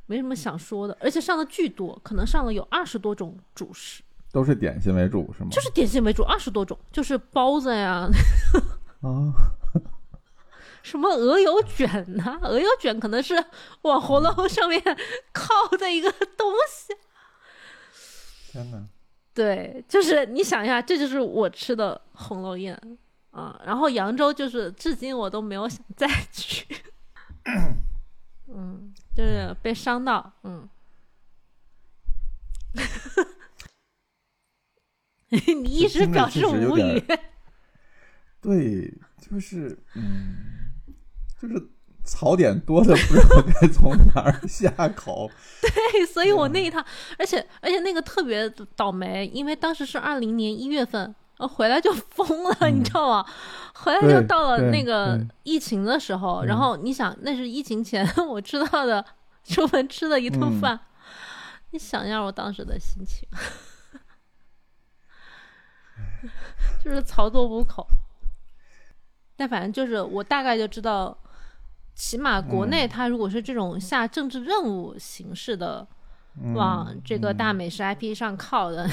没什么想说的，而且上的巨多，可能上了有二十多种主食，都是点心为主是吗？就是点心为主，二十多种，就是包子呀，啊。什么鹅油卷呢？鹅油卷可能是往红楼上面 靠的一个东西。天哪！对，就是你想一下，这就是我吃的红楼宴啊。然后扬州就是至今我都没有想再去。嗯，就是被伤到。嗯。你一直表示无语。对，就是嗯。就是槽点多的不知道该从哪儿 下口。对，所以我那一趟，而且而且那个特别倒霉，因为当时是二零年一月份，回来就疯了，你知道吗？回来就到了那个疫情的时候，然后你想，那是疫情前 我知道的出门吃的一顿饭，你想一下我当时的心情，就是操作无口。但反正就是我大概就知道。起码国内，它如果是这种下政治任务形式的，往这个大美食 IP 上靠的，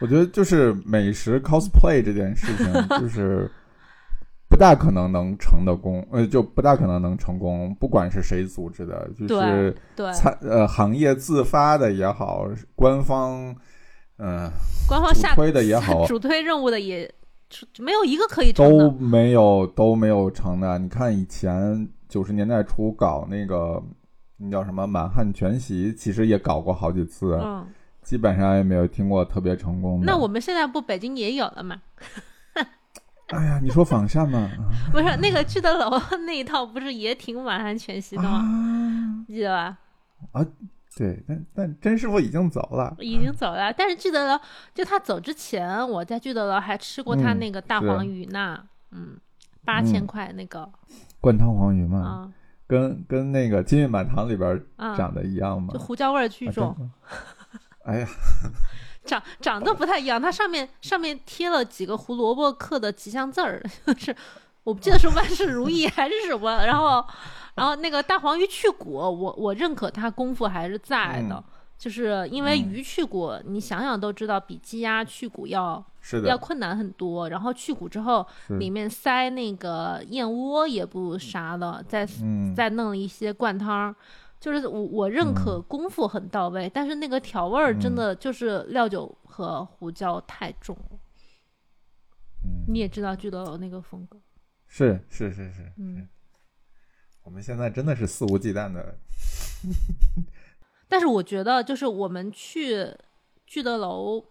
我觉得就是美食 cosplay 这件事情，就是不大可能能成的功，呃，就不大可能能成功。不管是谁组织的，就是对参呃行业自发的也好，官方嗯，官方下主推的也好，主推任务的也没有一个可以成都。没有都没有成的。你看以前九十年代初搞那个那叫什么满汉全席，其实也搞过好几次，嗯，基本上也没有听过特别成功的。那我们现在不北京也有了吗？哎呀，你说仿膳吗？不是那个聚德楼 那一套，不是也挺满汉全席的吗？啊，记得吧？对，但但甄师傅已经走了。已经走了，但是聚德楼就他走之前，我在聚德楼还吃过他嗯那个大黄鱼呢，嗯，八千块那个灌汤黄鱼嘛，啊跟跟那个金玉满堂里边啊，长得一样吗就？胡椒味儿巨啊重。哎呀，长长得不太一样，它上面上面贴了几个胡萝卜刻的吉祥字儿，就是我不记得是万事如意还是什么，然后 然后那个大黄鱼去骨，我我认可它功夫还是在的，嗯。就是因为嗯。鱼去骨，你想想都知道比鸡鸭去骨要是的，要困难很多，然后去骨之后里面塞那个燕窝也不啥的，再嗯，再弄了一些灌汤，就是我我认可功夫很到位，但是那个调味儿真嗯。的就是料酒和胡椒太重了。嗯。你也知道聚德楼那个风格，是是是是，嗯，我们现在真的是肆无忌惮的，但是我觉得就是我们去聚德楼，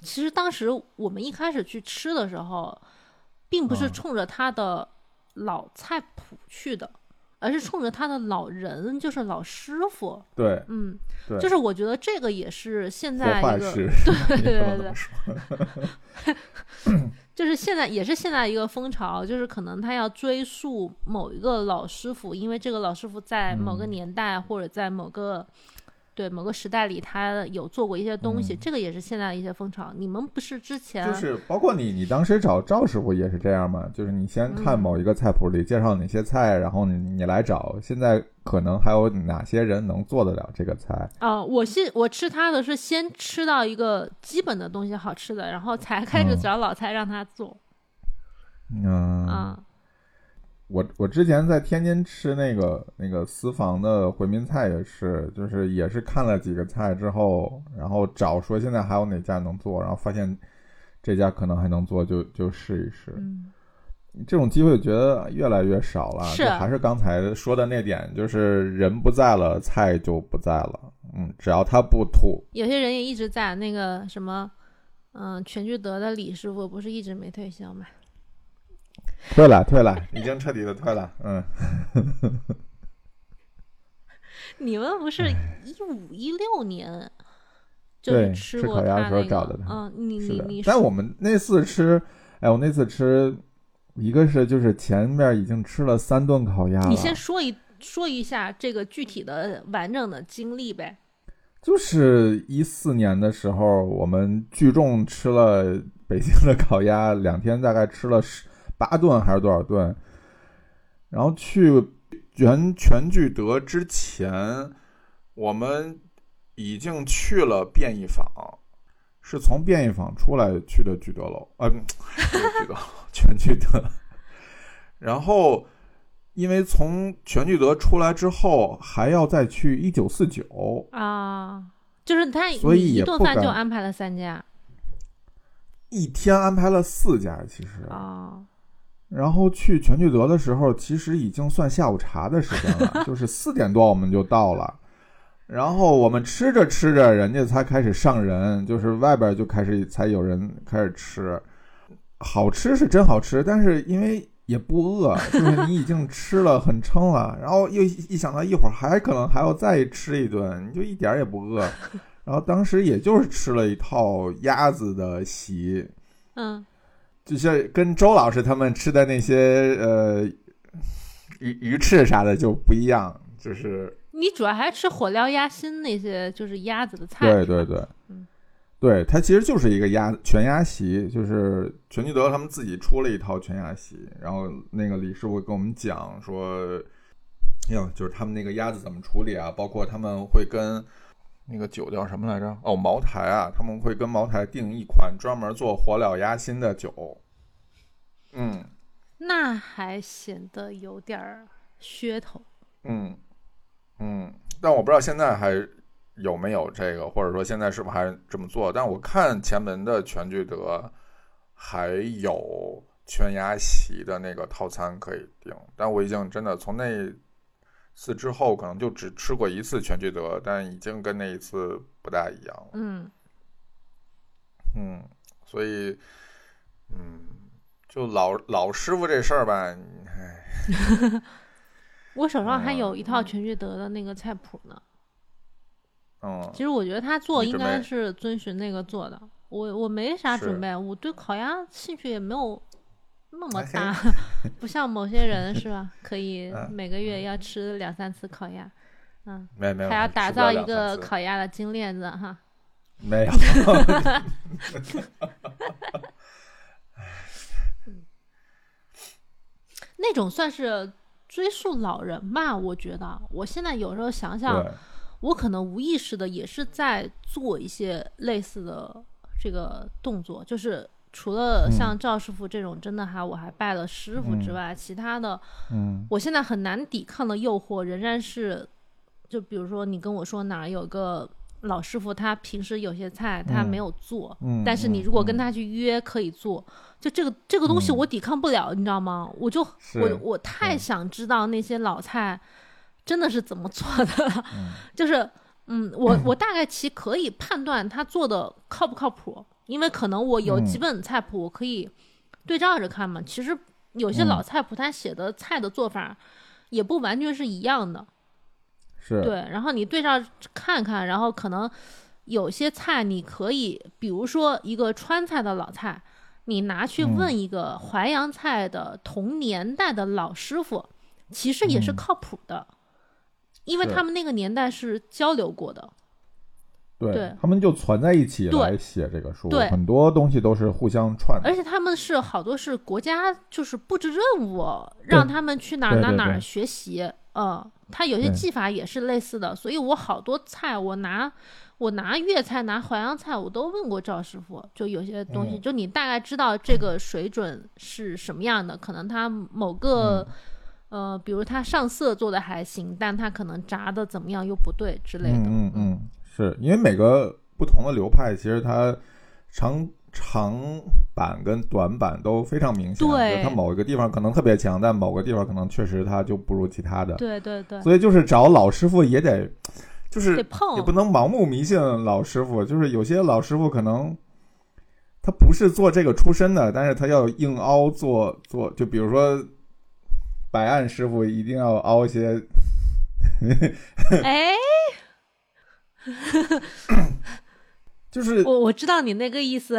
其实当时我们一开始去吃的时候，并不是嗯。冲着他的老菜谱去的，而是冲着他的老人，就是老师傅。对嗯，对，就是我觉得这个也是现在一个对，对对对说 就是现在也是现在一个风潮，就是可能他要追溯某一个老师傅，因为这个老师傅在某个嗯。年代、或者在某个对某个时代里，他有做过一些东西，嗯这个也是现在的一些风潮。你们不是之前就是包括你，你当时找赵师傅也是这样吗？就是你先看嗯某一个菜谱里介绍哪些菜，然后你你来找，现在可能还有哪些人能做得了这个菜？啊、我是我吃他的是先吃到一个基本的东西好吃的，然后才开始嗯找老蔡让他做嗯，啊。我我之前在天津吃那个那个私房的回民菜也是，就是也是看了几个菜之后，然后找说现在还有哪家能做，然后发现这家可能还能做，就就试一试。嗯，这种机会觉得越来越少了，是就还是刚才说的那点，就是人不在了，菜就不在了。嗯，只要他不吐，有些人也一直在那个什么，嗯、全聚德的李师傅不是一直没退休吗？退了退了，已经彻底的退了。嗯，你们不是一五一六年就对吃过吃烤鸭的时候他那个找的他嗯，你是的你你。但我们那次吃，哎，我那次吃，一个是就是前面已经吃了三顿烤鸭了，你先说一说一下这个具体的完整的经历呗。就是一四年的时候，我们聚众吃了北京的烤鸭，两天大概吃了十八顿还是多少顿，然后去全全聚德之前，我们已经去了便宜坊，是从便宜坊出来去的聚德楼，啊，不是聚德，全聚德。然后，因为从全聚德出来之后，还要再去一九四九，啊，就是他所以你一顿饭就安排了三家。一天安排了四家，其实。啊，然后去全聚德的时候，其实已经算下午茶的时间了，就是四点多我们就到了。然后我们吃着吃着，人家才开始上人，就是外边就开始才有人开始吃。好吃是真好吃，但是因为也不饿，就是你已经吃了很撑了，然后又一想到一会儿还可能还要再吃一顿，你就一点也不饿。然后当时也就是吃了一套鸭子的席，嗯，就像跟周老师他们吃的那些呃鱼鱼翅啥的就不一样，就是你主要还是吃火燎鸭心那些，就是鸭子的菜。对对对，嗯对，它其实就是一个鸭全鸭席，就是全聚德他们自己出了一套全鸭席，然后那个李师傅跟我们讲说，哟，就是他们那个鸭子怎么处理啊，包括他们会跟那个酒叫什么来着？哦，茅台啊，他们会跟茅台订一款专门做火燎鸭心的酒。嗯那还显得有点儿噱头。嗯嗯，但我不知道现在还有没有这个，或者说现在是不是还这么做？但我看前门的全聚德还有全鸭席的那个套餐可以订，但我已经真的从那次之后，可能就只吃过一次全聚德，但已经跟那一次不大一样了。嗯嗯，所以，嗯，就老老师傅这事儿吧，唉，我手上还嗯有一套全聚德的那个菜谱呢。嗯其实我觉得他做应该是遵循那个做的，我我没啥准备，我对烤鸭兴趣也没有那么大，不像某些人是吧？可以嗯每个月要吃两三次烤鸭，嗯，没有没有，还要打造一个烤鸭的金链子哈。没有，那种算是追溯老人吧，我觉得。我现在有时候想想，我可能无意识的也是在做一些类似的这个动作，就是除了嗯。像赵师傅这种真的还我还拜了师傅之外，其他的嗯。我现在很难抵抗的诱惑仍然是，就比如说你跟我说哪儿有个老师傅，他平时有些菜他嗯。没有做，嗯，但是你嗯如果跟他去约可以做，就这个这个东西嗯。我抵抗不了，你知道吗？我就我我太嗯。想知道那些老菜真的是怎么做的 就是嗯，我 我大概其可以判断他做的靠不靠谱，因为可能我有几嗯本菜谱我可以对照着看嘛。其实有些嗯老菜谱他写的菜的做法也不完全是一样的，是，对，然后你对照看看，然后可能有些菜你可以，比如说一个川菜的老菜，你拿去嗯问一个淮扬菜的同年代的老师傅，其实也是嗯靠谱的，因为他们那个年代是交流过的。对对。他们就攒在一起来写这个书，对。很多东西都是互相串。的而，且他们是好多是国家就是布置任务，让他们去哪儿哪儿哪儿学习。嗯，他有些技法也是类似的，所以我好多菜我拿我拿粤菜拿淮扬菜我都问过赵师傅，就有些东西，嗯。就你大概知道这个水准是什么样的，可能他某个。呃，比如他上色做的还行，但他可能炸的怎么样又不对之类的。嗯嗯嗯，是因为每个不同的流派，其实它长长板跟短板都非常明显，对。就它某一个地方可能特别强，但某个地方可能确实它就不如其他的，对对对，所以就是找老师傅也得，就是也不能盲目迷信老师傅，就是有些老师傅可能。他不是做这个出身的，但是他要硬凹做做，就比如说，白案师傅一定要凹一些哎，就是我我知道你那个意思。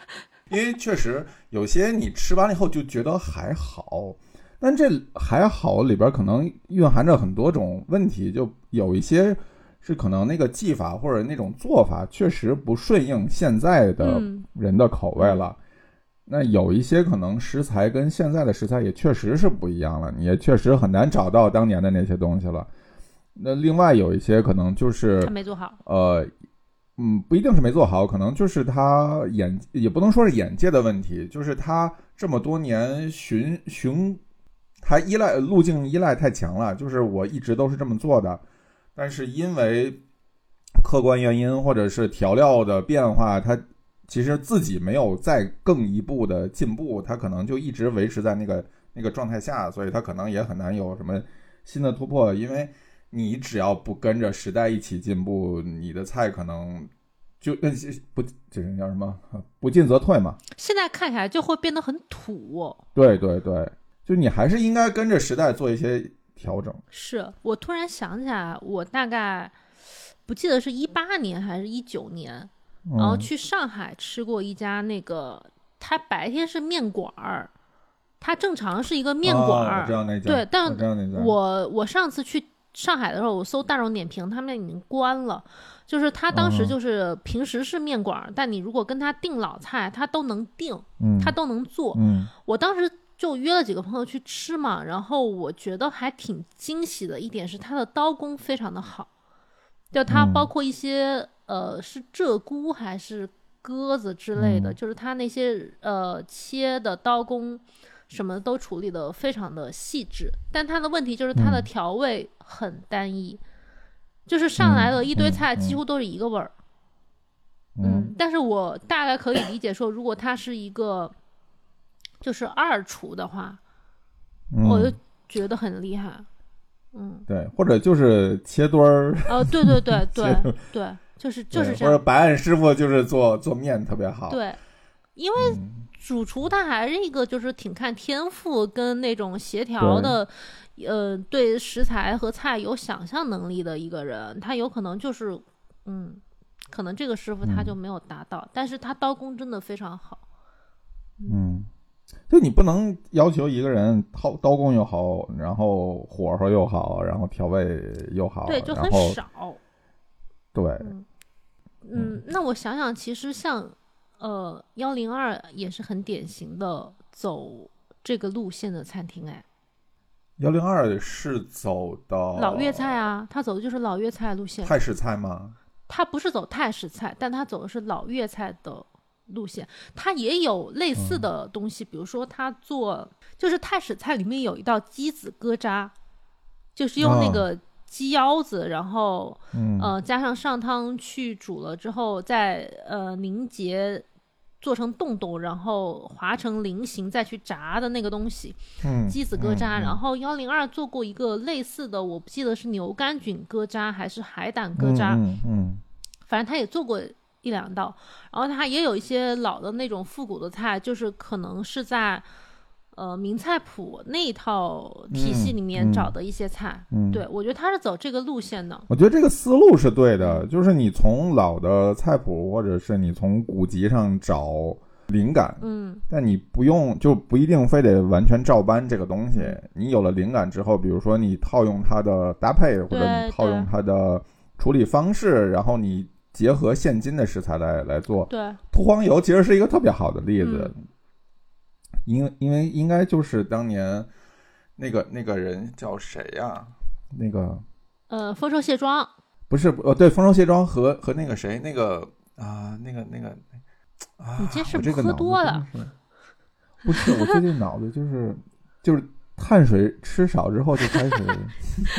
因为确实有些你吃完了以后就觉得还好，但这还好里边可能蕴含着很多种问题，就有一些是可能那个技法或者那种做法确实不顺应现在的嗯人的口味了。那有一些可能食材跟现在的食材也确实是不一样了，你也确实很难找到当年的那些东西了。那另外有一些可能就是他没做好。呃，嗯，不一定是没做好，可能就是他眼也不能说是眼界的问题，就是他这么多年循循，他依赖路径依赖太强了，就是我一直都是这么做的，但是因为客观原因或者是调料的变化，他其实自己没有再更一步的进步，他可能就一直维持在那个那个状态下，所以他可能也很难有什么新的突破，因为。你只要不跟着时代一起进步，你的菜可能就呃不就是叫什么？不进则退嘛。现在看起来就会变得很土。对对对，就你还是应该跟着时代做一些调整。是我突然想起来，我大概不记得是一八年还是一九年，嗯、然后去上海吃过一家那个，它白天是面馆儿，它正常是一个面馆哦儿。对但我我上次去上海的时候，我搜大众点评，他们已经关了。就是他当时嗯就是平时是面馆儿，但你如果跟他订老菜，他都能订，嗯，他都能做。嗯我当时就约了几个朋友去吃嘛，然后我觉得还挺惊喜的一点是他的刀工非常的好，就它嗯包括一些、呃是鹧鸪还是鸽子之类的，嗯就是他那些呃切的刀工什么都处理的非常的细致，但它的问题就是它的嗯调味很单一。就是上来了嗯一堆菜几乎都是一个味儿。嗯嗯，但是我大概可以理解说，如果它是一个就是二厨的话，嗯，我就觉得很厉害。嗯，对，或者就是切墩儿，哦，对对对 对对，就是就是这样或者。白案师傅就是做做面特别好，对，因为嗯主厨他还是一个就是挺看天赋跟那种协调的，呃，对食材和菜有想象能力的一个人。他有可能就是，嗯，可能这个师傅他嗯就没有达到，但是他刀工真的非常好。嗯，就你不能要求一个人刀刀工又好，然后火候又好，然后调味又好，对，就很少。对，嗯嗯，那我想想，其实像呃幺零二也是很典型的走这个路线的餐厅，哎，幺零二是走的老粤菜啊，他走的就是老粤菜路线。泰式菜吗？他不是走泰式菜，但他走的是老粤菜的路线。他也有类似的东西，比如说他做就是泰式菜里面有一道鸡子疙瘩，就是用那哦个鸡腰子，然后嗯呃加上上汤去煮了之后，再呃凝结。做成洞洞，然后划成菱形，再去炸的那个东西，嗯，鸡子疙瘩。嗯然后幺零二做过一个类似的，我不记得是牛肝菌疙瘩还是海胆疙瘩，嗯嗯。反正他也做过一两道，然后他也有一些老的那种复古的菜，就是可能是在呃名菜谱那一套体系里面找的一些菜。嗯，对我觉得他是走这个路线的。我觉得这个思路是对的，就是你从老的菜谱，或者是你从古籍上找灵感，嗯但你不用就不一定非得完全照搬这个东西。你有了灵感之后，比如说你套用它的搭配，或者你套用它的处理方式，然后你结合现今的食材来来做。对，秃黄油其实是一个特别好的例子，嗯因为因为应该就是当年那个那个人叫谁呀、那个呃，丰收卸妆，不是呃对丰收卸妆和和那个谁，那个啊、那个那个啊，你这是我这个喝多了？不是我最近脑子就是就是碳水吃少之后就开始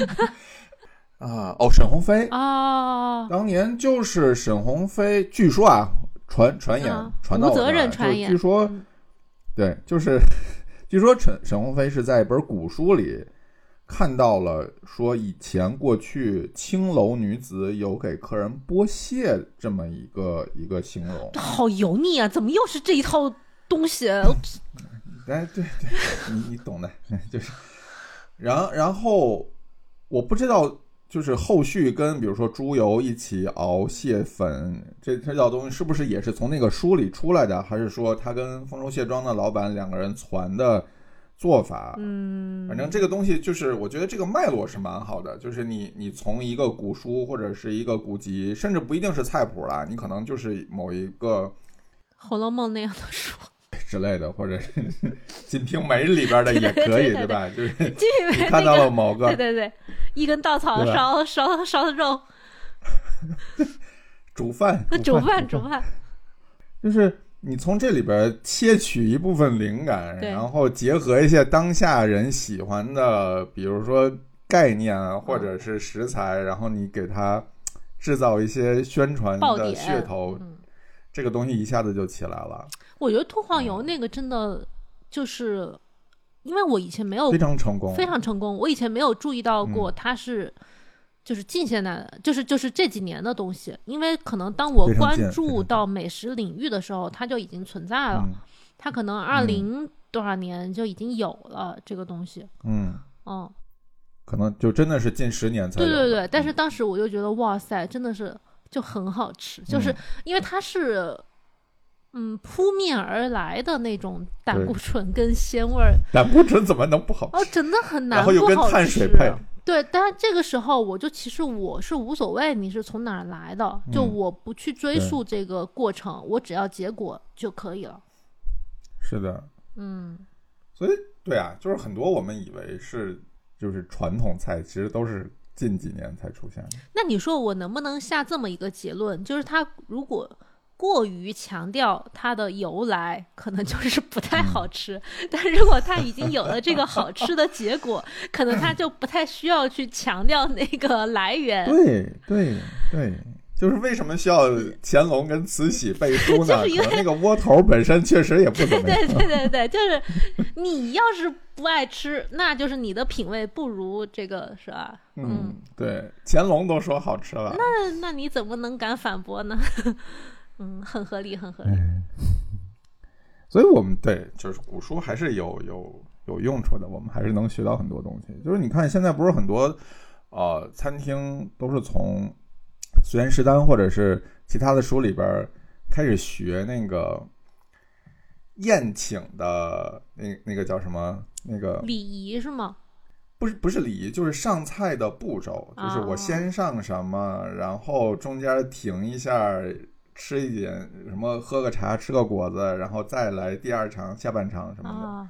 啊，哦，沈鸿飞，啊，当年就是沈鸿飞，据说啊，传传言、啊传到我无责这儿言据说嗯对，就是据说沈沈鸿飞是在一本古书里看到了，说以前过去青楼女子有给客人剥蟹这么一个一个形容。好油腻啊！怎么又是这一套东西？哎，对对，你你懂的，就是，然然后我不知道，就是后续跟比如说猪油一起熬蟹粉，这这道东西是不是也是从那个书里出来的，还是说他跟丰收蟹庄的老板两个人传的做法？嗯，反正这个东西就是，我觉得这个脉络是蛮好的，就是你你从一个古书或者是一个古籍，甚至不一定是菜谱啦，你可能就是某一个《红楼梦》那样的书，之类的，或者是《金瓶梅》里边的也可以，对吧？就是看到了某个对对对，一根稻草烧烧烧的肉 煮饭，煮饭饭煮饭，就是你从这里边切取一部分灵感，然后结合一些当下人喜欢的，比如说概念啊，或者是食材，然后你给它制造一些宣传的噱头，嗯，这个东西一下子就起来了，我觉得脱黄油那个真的就是，因为我以前没有非常成功，非常成功，我以前没有注意到过嗯。它是。就是近现代的，就是就是这几年的东西，因为可能当我关注到美食领域的时候，它就已经存在了。嗯。它可能二零多少年就已经有了这个东西，嗯，嗯，可能就真的是近十年才对对对。但是当时我就觉得，哇塞，真的是就很好吃，就是嗯。因为它是，嗯，扑面而来的那种胆固醇跟鲜味儿，胆固醇怎么能不好吃？哦，真的很难然后又跟碳水吃配对，但这个时候我就其实我是无所谓你是从哪儿来的，就嗯我不去追溯这个过程，我只要结果就可以了。是的，嗯，所以对啊，就是很多我们以为是就是传统菜，其实都是近几年才出现的。那你说我能不能下这么一个结论，就是它如果过于强调它的由来，可能就是不太好吃。但如果它已经有了这个好吃的结果，可能它就不太需要去强调那个来源。对对对，就是为什么需要乾隆跟慈禧背书呢？就是因为那个窝头本身确实也不怎么样。对对对对，就是你要是不爱吃，那就是你的品味不如这个，是吧？嗯，对，乾隆都说好吃了。那那你怎么能敢反驳呢？嗯，很合理，很合理。哎，所以我们对就是古书还是有有有用处的，我们还是能学到很多东西。就是你看现在不是很多呃餐厅都是从随园食单或者是其他的书里边开始学那个宴请的那那个叫什么那个礼仪是吗？不是不是礼仪，就是上菜的步骤，就是我先上什么，然后中间停一下。吃一点什么，喝个茶，吃个果子，然后再来第二场、下半场什么的。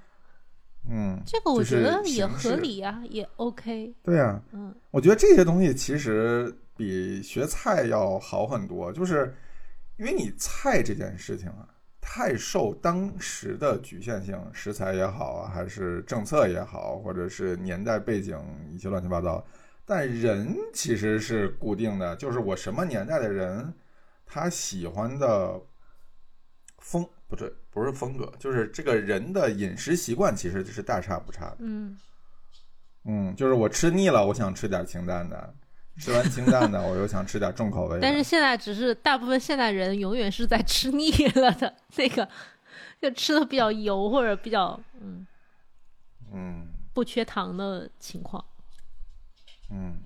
嗯，这个我觉得也合理呀，也 OK。对呀，嗯，我觉得这些东西其实比学菜要好很多，就是因为你菜这件事情啊，太受当时的局限性，食材也好啊，还是政策也好，或者是年代背景一些乱七八糟，但人其实是固定的，就是我什么年代的人。他喜欢的风不对，不是风格，就是这个人的饮食习惯其实是大差不差的。嗯嗯，就是我吃腻了，我想吃点清淡的；吃完清淡的，我又想吃点重口味。但是现在只是大部分现代人永远是在吃腻了的那个，就吃的比较油或者比较嗯嗯不缺糖的情况。嗯。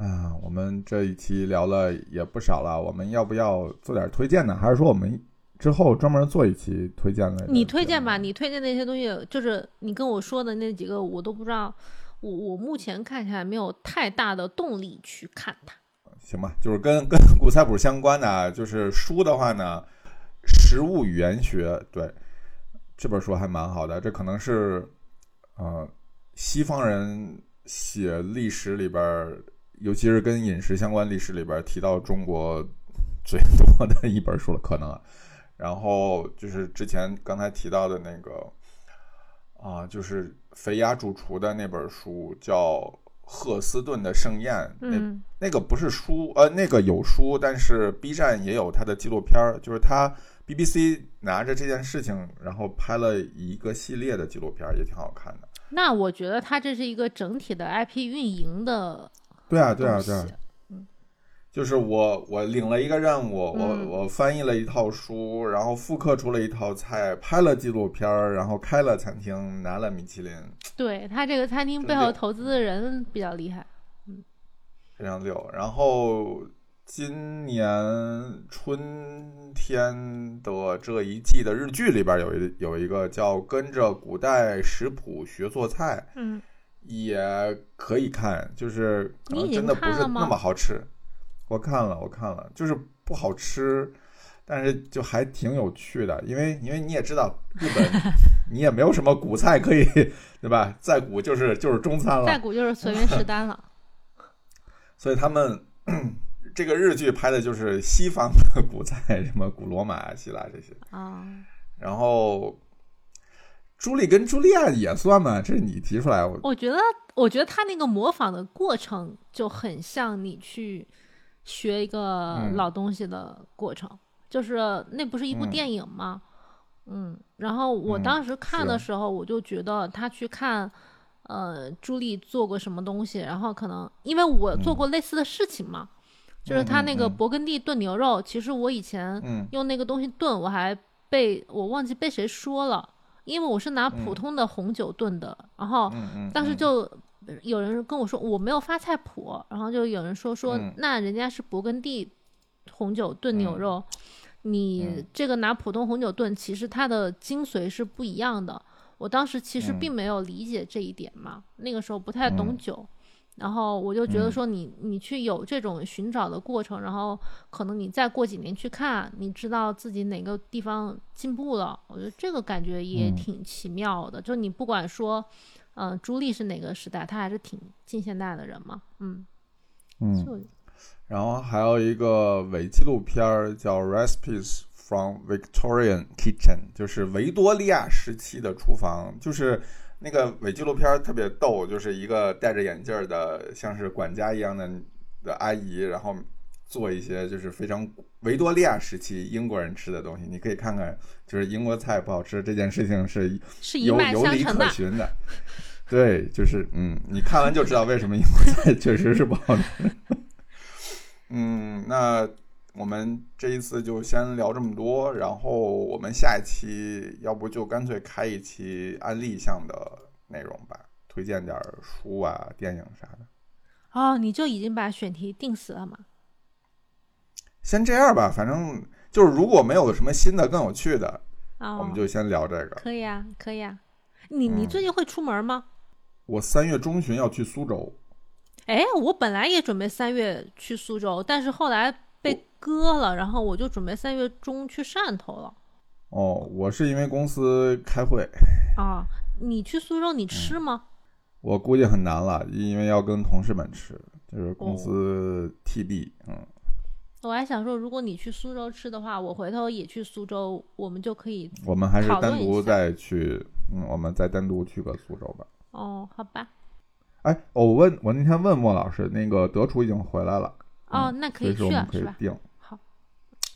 啊，我们这一期聊了也不少了，我们要不要做点推荐呢？还是说我们之后专门做一期推荐的？你推荐吧，你推荐那些东西，就是你跟我说的那几个，我都不知道。我我目前看起来没有太大的动力去看它。行吧，就是跟跟古菜谱相关的，就是书的话呢，《食物语言学》对这本书还蛮好的，这可能是呃西方人写历史里边。尤其是跟饮食相关历史里边提到中国最多的一本书了，可能。然后就是之前刚才提到的那个啊，就是肥鸭主厨的那本书，叫《赫斯顿的盛宴》。嗯，那个不是书，呃，那个有书，但是 B 站也有他的纪录片儿，就是他 BBC 拿着这件事情，然后拍了一个系列的纪录片，也挺好看的。那我觉得他这是一个整体的 IP 运营的。对啊，对啊，对啊，嗯就是我我领了一个任务，我我翻译了一套书，然后复刻出了一套菜，拍了纪录片儿，然后开了餐厅，拿了米其林。对他这个餐厅背后投资的人比较厉害，嗯，非常溜。然后今年春天的这一季的日剧里边有一有一个叫《跟着古代食谱学做菜》，嗯。也可以看，就是可能真的不是那么好吃。我看了，我看了，就是不好吃，但是就还挺有趣的。因为因为你也知道，日本 你也没有什么古菜可以，对吧？再古就是就是中餐了，再古就是随便吃单了。所以他们 这个日剧拍的就是西方的古菜，什么古罗马、希腊这些啊。然后。朱莉跟朱莉亚也算吗？这是你提出来。我我觉得，我觉得他那个模仿的过程就很像你去学一个老东西的过程，就是那不是一部电影吗？嗯，然后我当时看的时候，我就觉得他去看，呃，朱莉做过什么东西，然后可能因为我做过类似的事情嘛，就是他那个勃艮第炖牛肉，其实我以前用那个东西炖，我还被我忘记被谁说了。因为我是拿普通的红酒炖的，然后当时就有人跟我说我没有发菜谱，然后就有人说说那人家是勃艮第红酒炖牛肉，你这个拿普通红酒炖，其实它的精髓是不一样的。我当时其实并没有理解这一点嘛，那个时候不太懂酒。然后我就觉得说你你去有这种寻找的过程，然后可能你再过几年去看，你知道自己哪个地方进步了，我觉得这个感觉也挺奇妙的。就你不管说，嗯，朱莉是哪个时代，她还是挺近现代的人嘛，嗯嗯。然后还有一个伪纪录片儿叫《Recipes from Victorian Kitchen》，就是维多利亚时期的厨房。就是那个伪纪录片特别逗，就是一个戴着眼镜的，像是管家一样的的阿姨，然后做一些就是非常维多利亚时期英国人吃的东西。你可以看看，就是英国菜不好吃这件事情是是有有理。可循的。对，就是嗯，你看完就知道为什么英国菜 确实是不好吃。嗯，那我们这一次就先聊这么多，然后我们下一期要不就干脆开一期案例项的内容吧，推荐点儿书啊、电影啥的。哦，你就已经把选题定死了吗？先这样吧，反正就是如果没有什么新的更有趣的，哦，我们就先聊这个。可以啊，可以啊。你你嗯最近会出门吗？我三月中旬要去苏州，哎，我本来也准备三月去苏州，但是后来被割了，然后我就准备三月中去汕头了。哦，我是因为公司开会，啊，你去苏州你嗯吃吗？我估计很难了，因为要跟同事们吃，就是公哦司 TB，、嗯，我还想说，如果你去苏州吃的话，我回头也去苏州，我们就可以。我们还是单独再去，嗯，我们再单独去个苏州吧。哦，好吧。哎，我问我那天问莫老师，那个德厨已经回来了，哦，嗯那可以去是吧？可以定，好，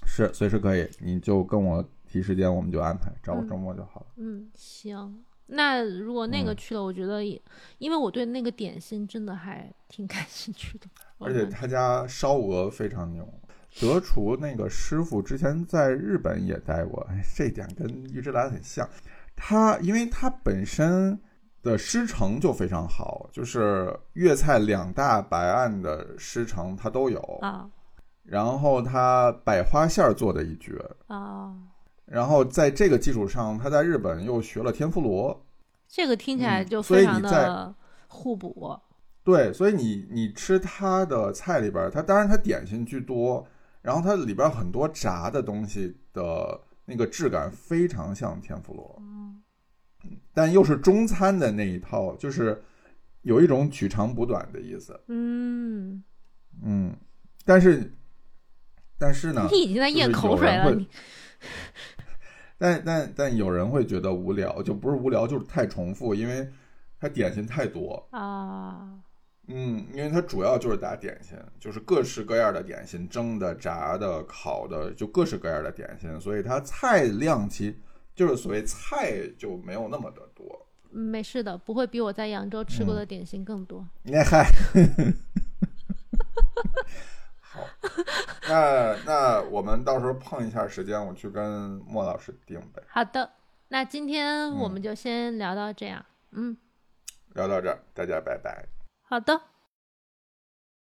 是随时可以，你就跟我提时间，我们就安排，找我嗯周末就好了。嗯，行。那如果那个嗯去了，我觉得也，因为我对那个点心真的还 挺感兴趣的。而且他家烧鹅非常牛，德厨那个师傅之前在日本也待过，哎，这一点跟玉之兰很像。他因为他本身的师承就非常好，就是粤菜两大白案的师承他都有，啊然后他百花馅儿做的一绝，啊，然后在这个基础上，他在日本又学了天妇罗。这个听起来就非常的互补。对，所以你你吃他的菜里边儿，它当然它点心居多，然后它里边很多炸的东西的那个质感非常像天妇罗，嗯但又是中餐的那一套，就是有一种取长补短的意思。嗯，嗯，但是但是呢，你已经在咽口水了，但但但有人会觉得无聊，就不是无聊，就是太重复，因为它点心太多。啊，嗯，因为它主要就是打点心，就是各式各样的点心，蒸的、炸的、烤的，就各式各样的点心，所以它菜量其就是所谓菜就没有那么的多。嗯没事的，不会比我在扬州吃过嗯的点心更多。那嗨，好，那那我们到时候碰一下时间，我去跟莫老师定呗。好的，那今天我嗯们就先聊到这样。嗯，聊到这儿，大家拜拜。好的，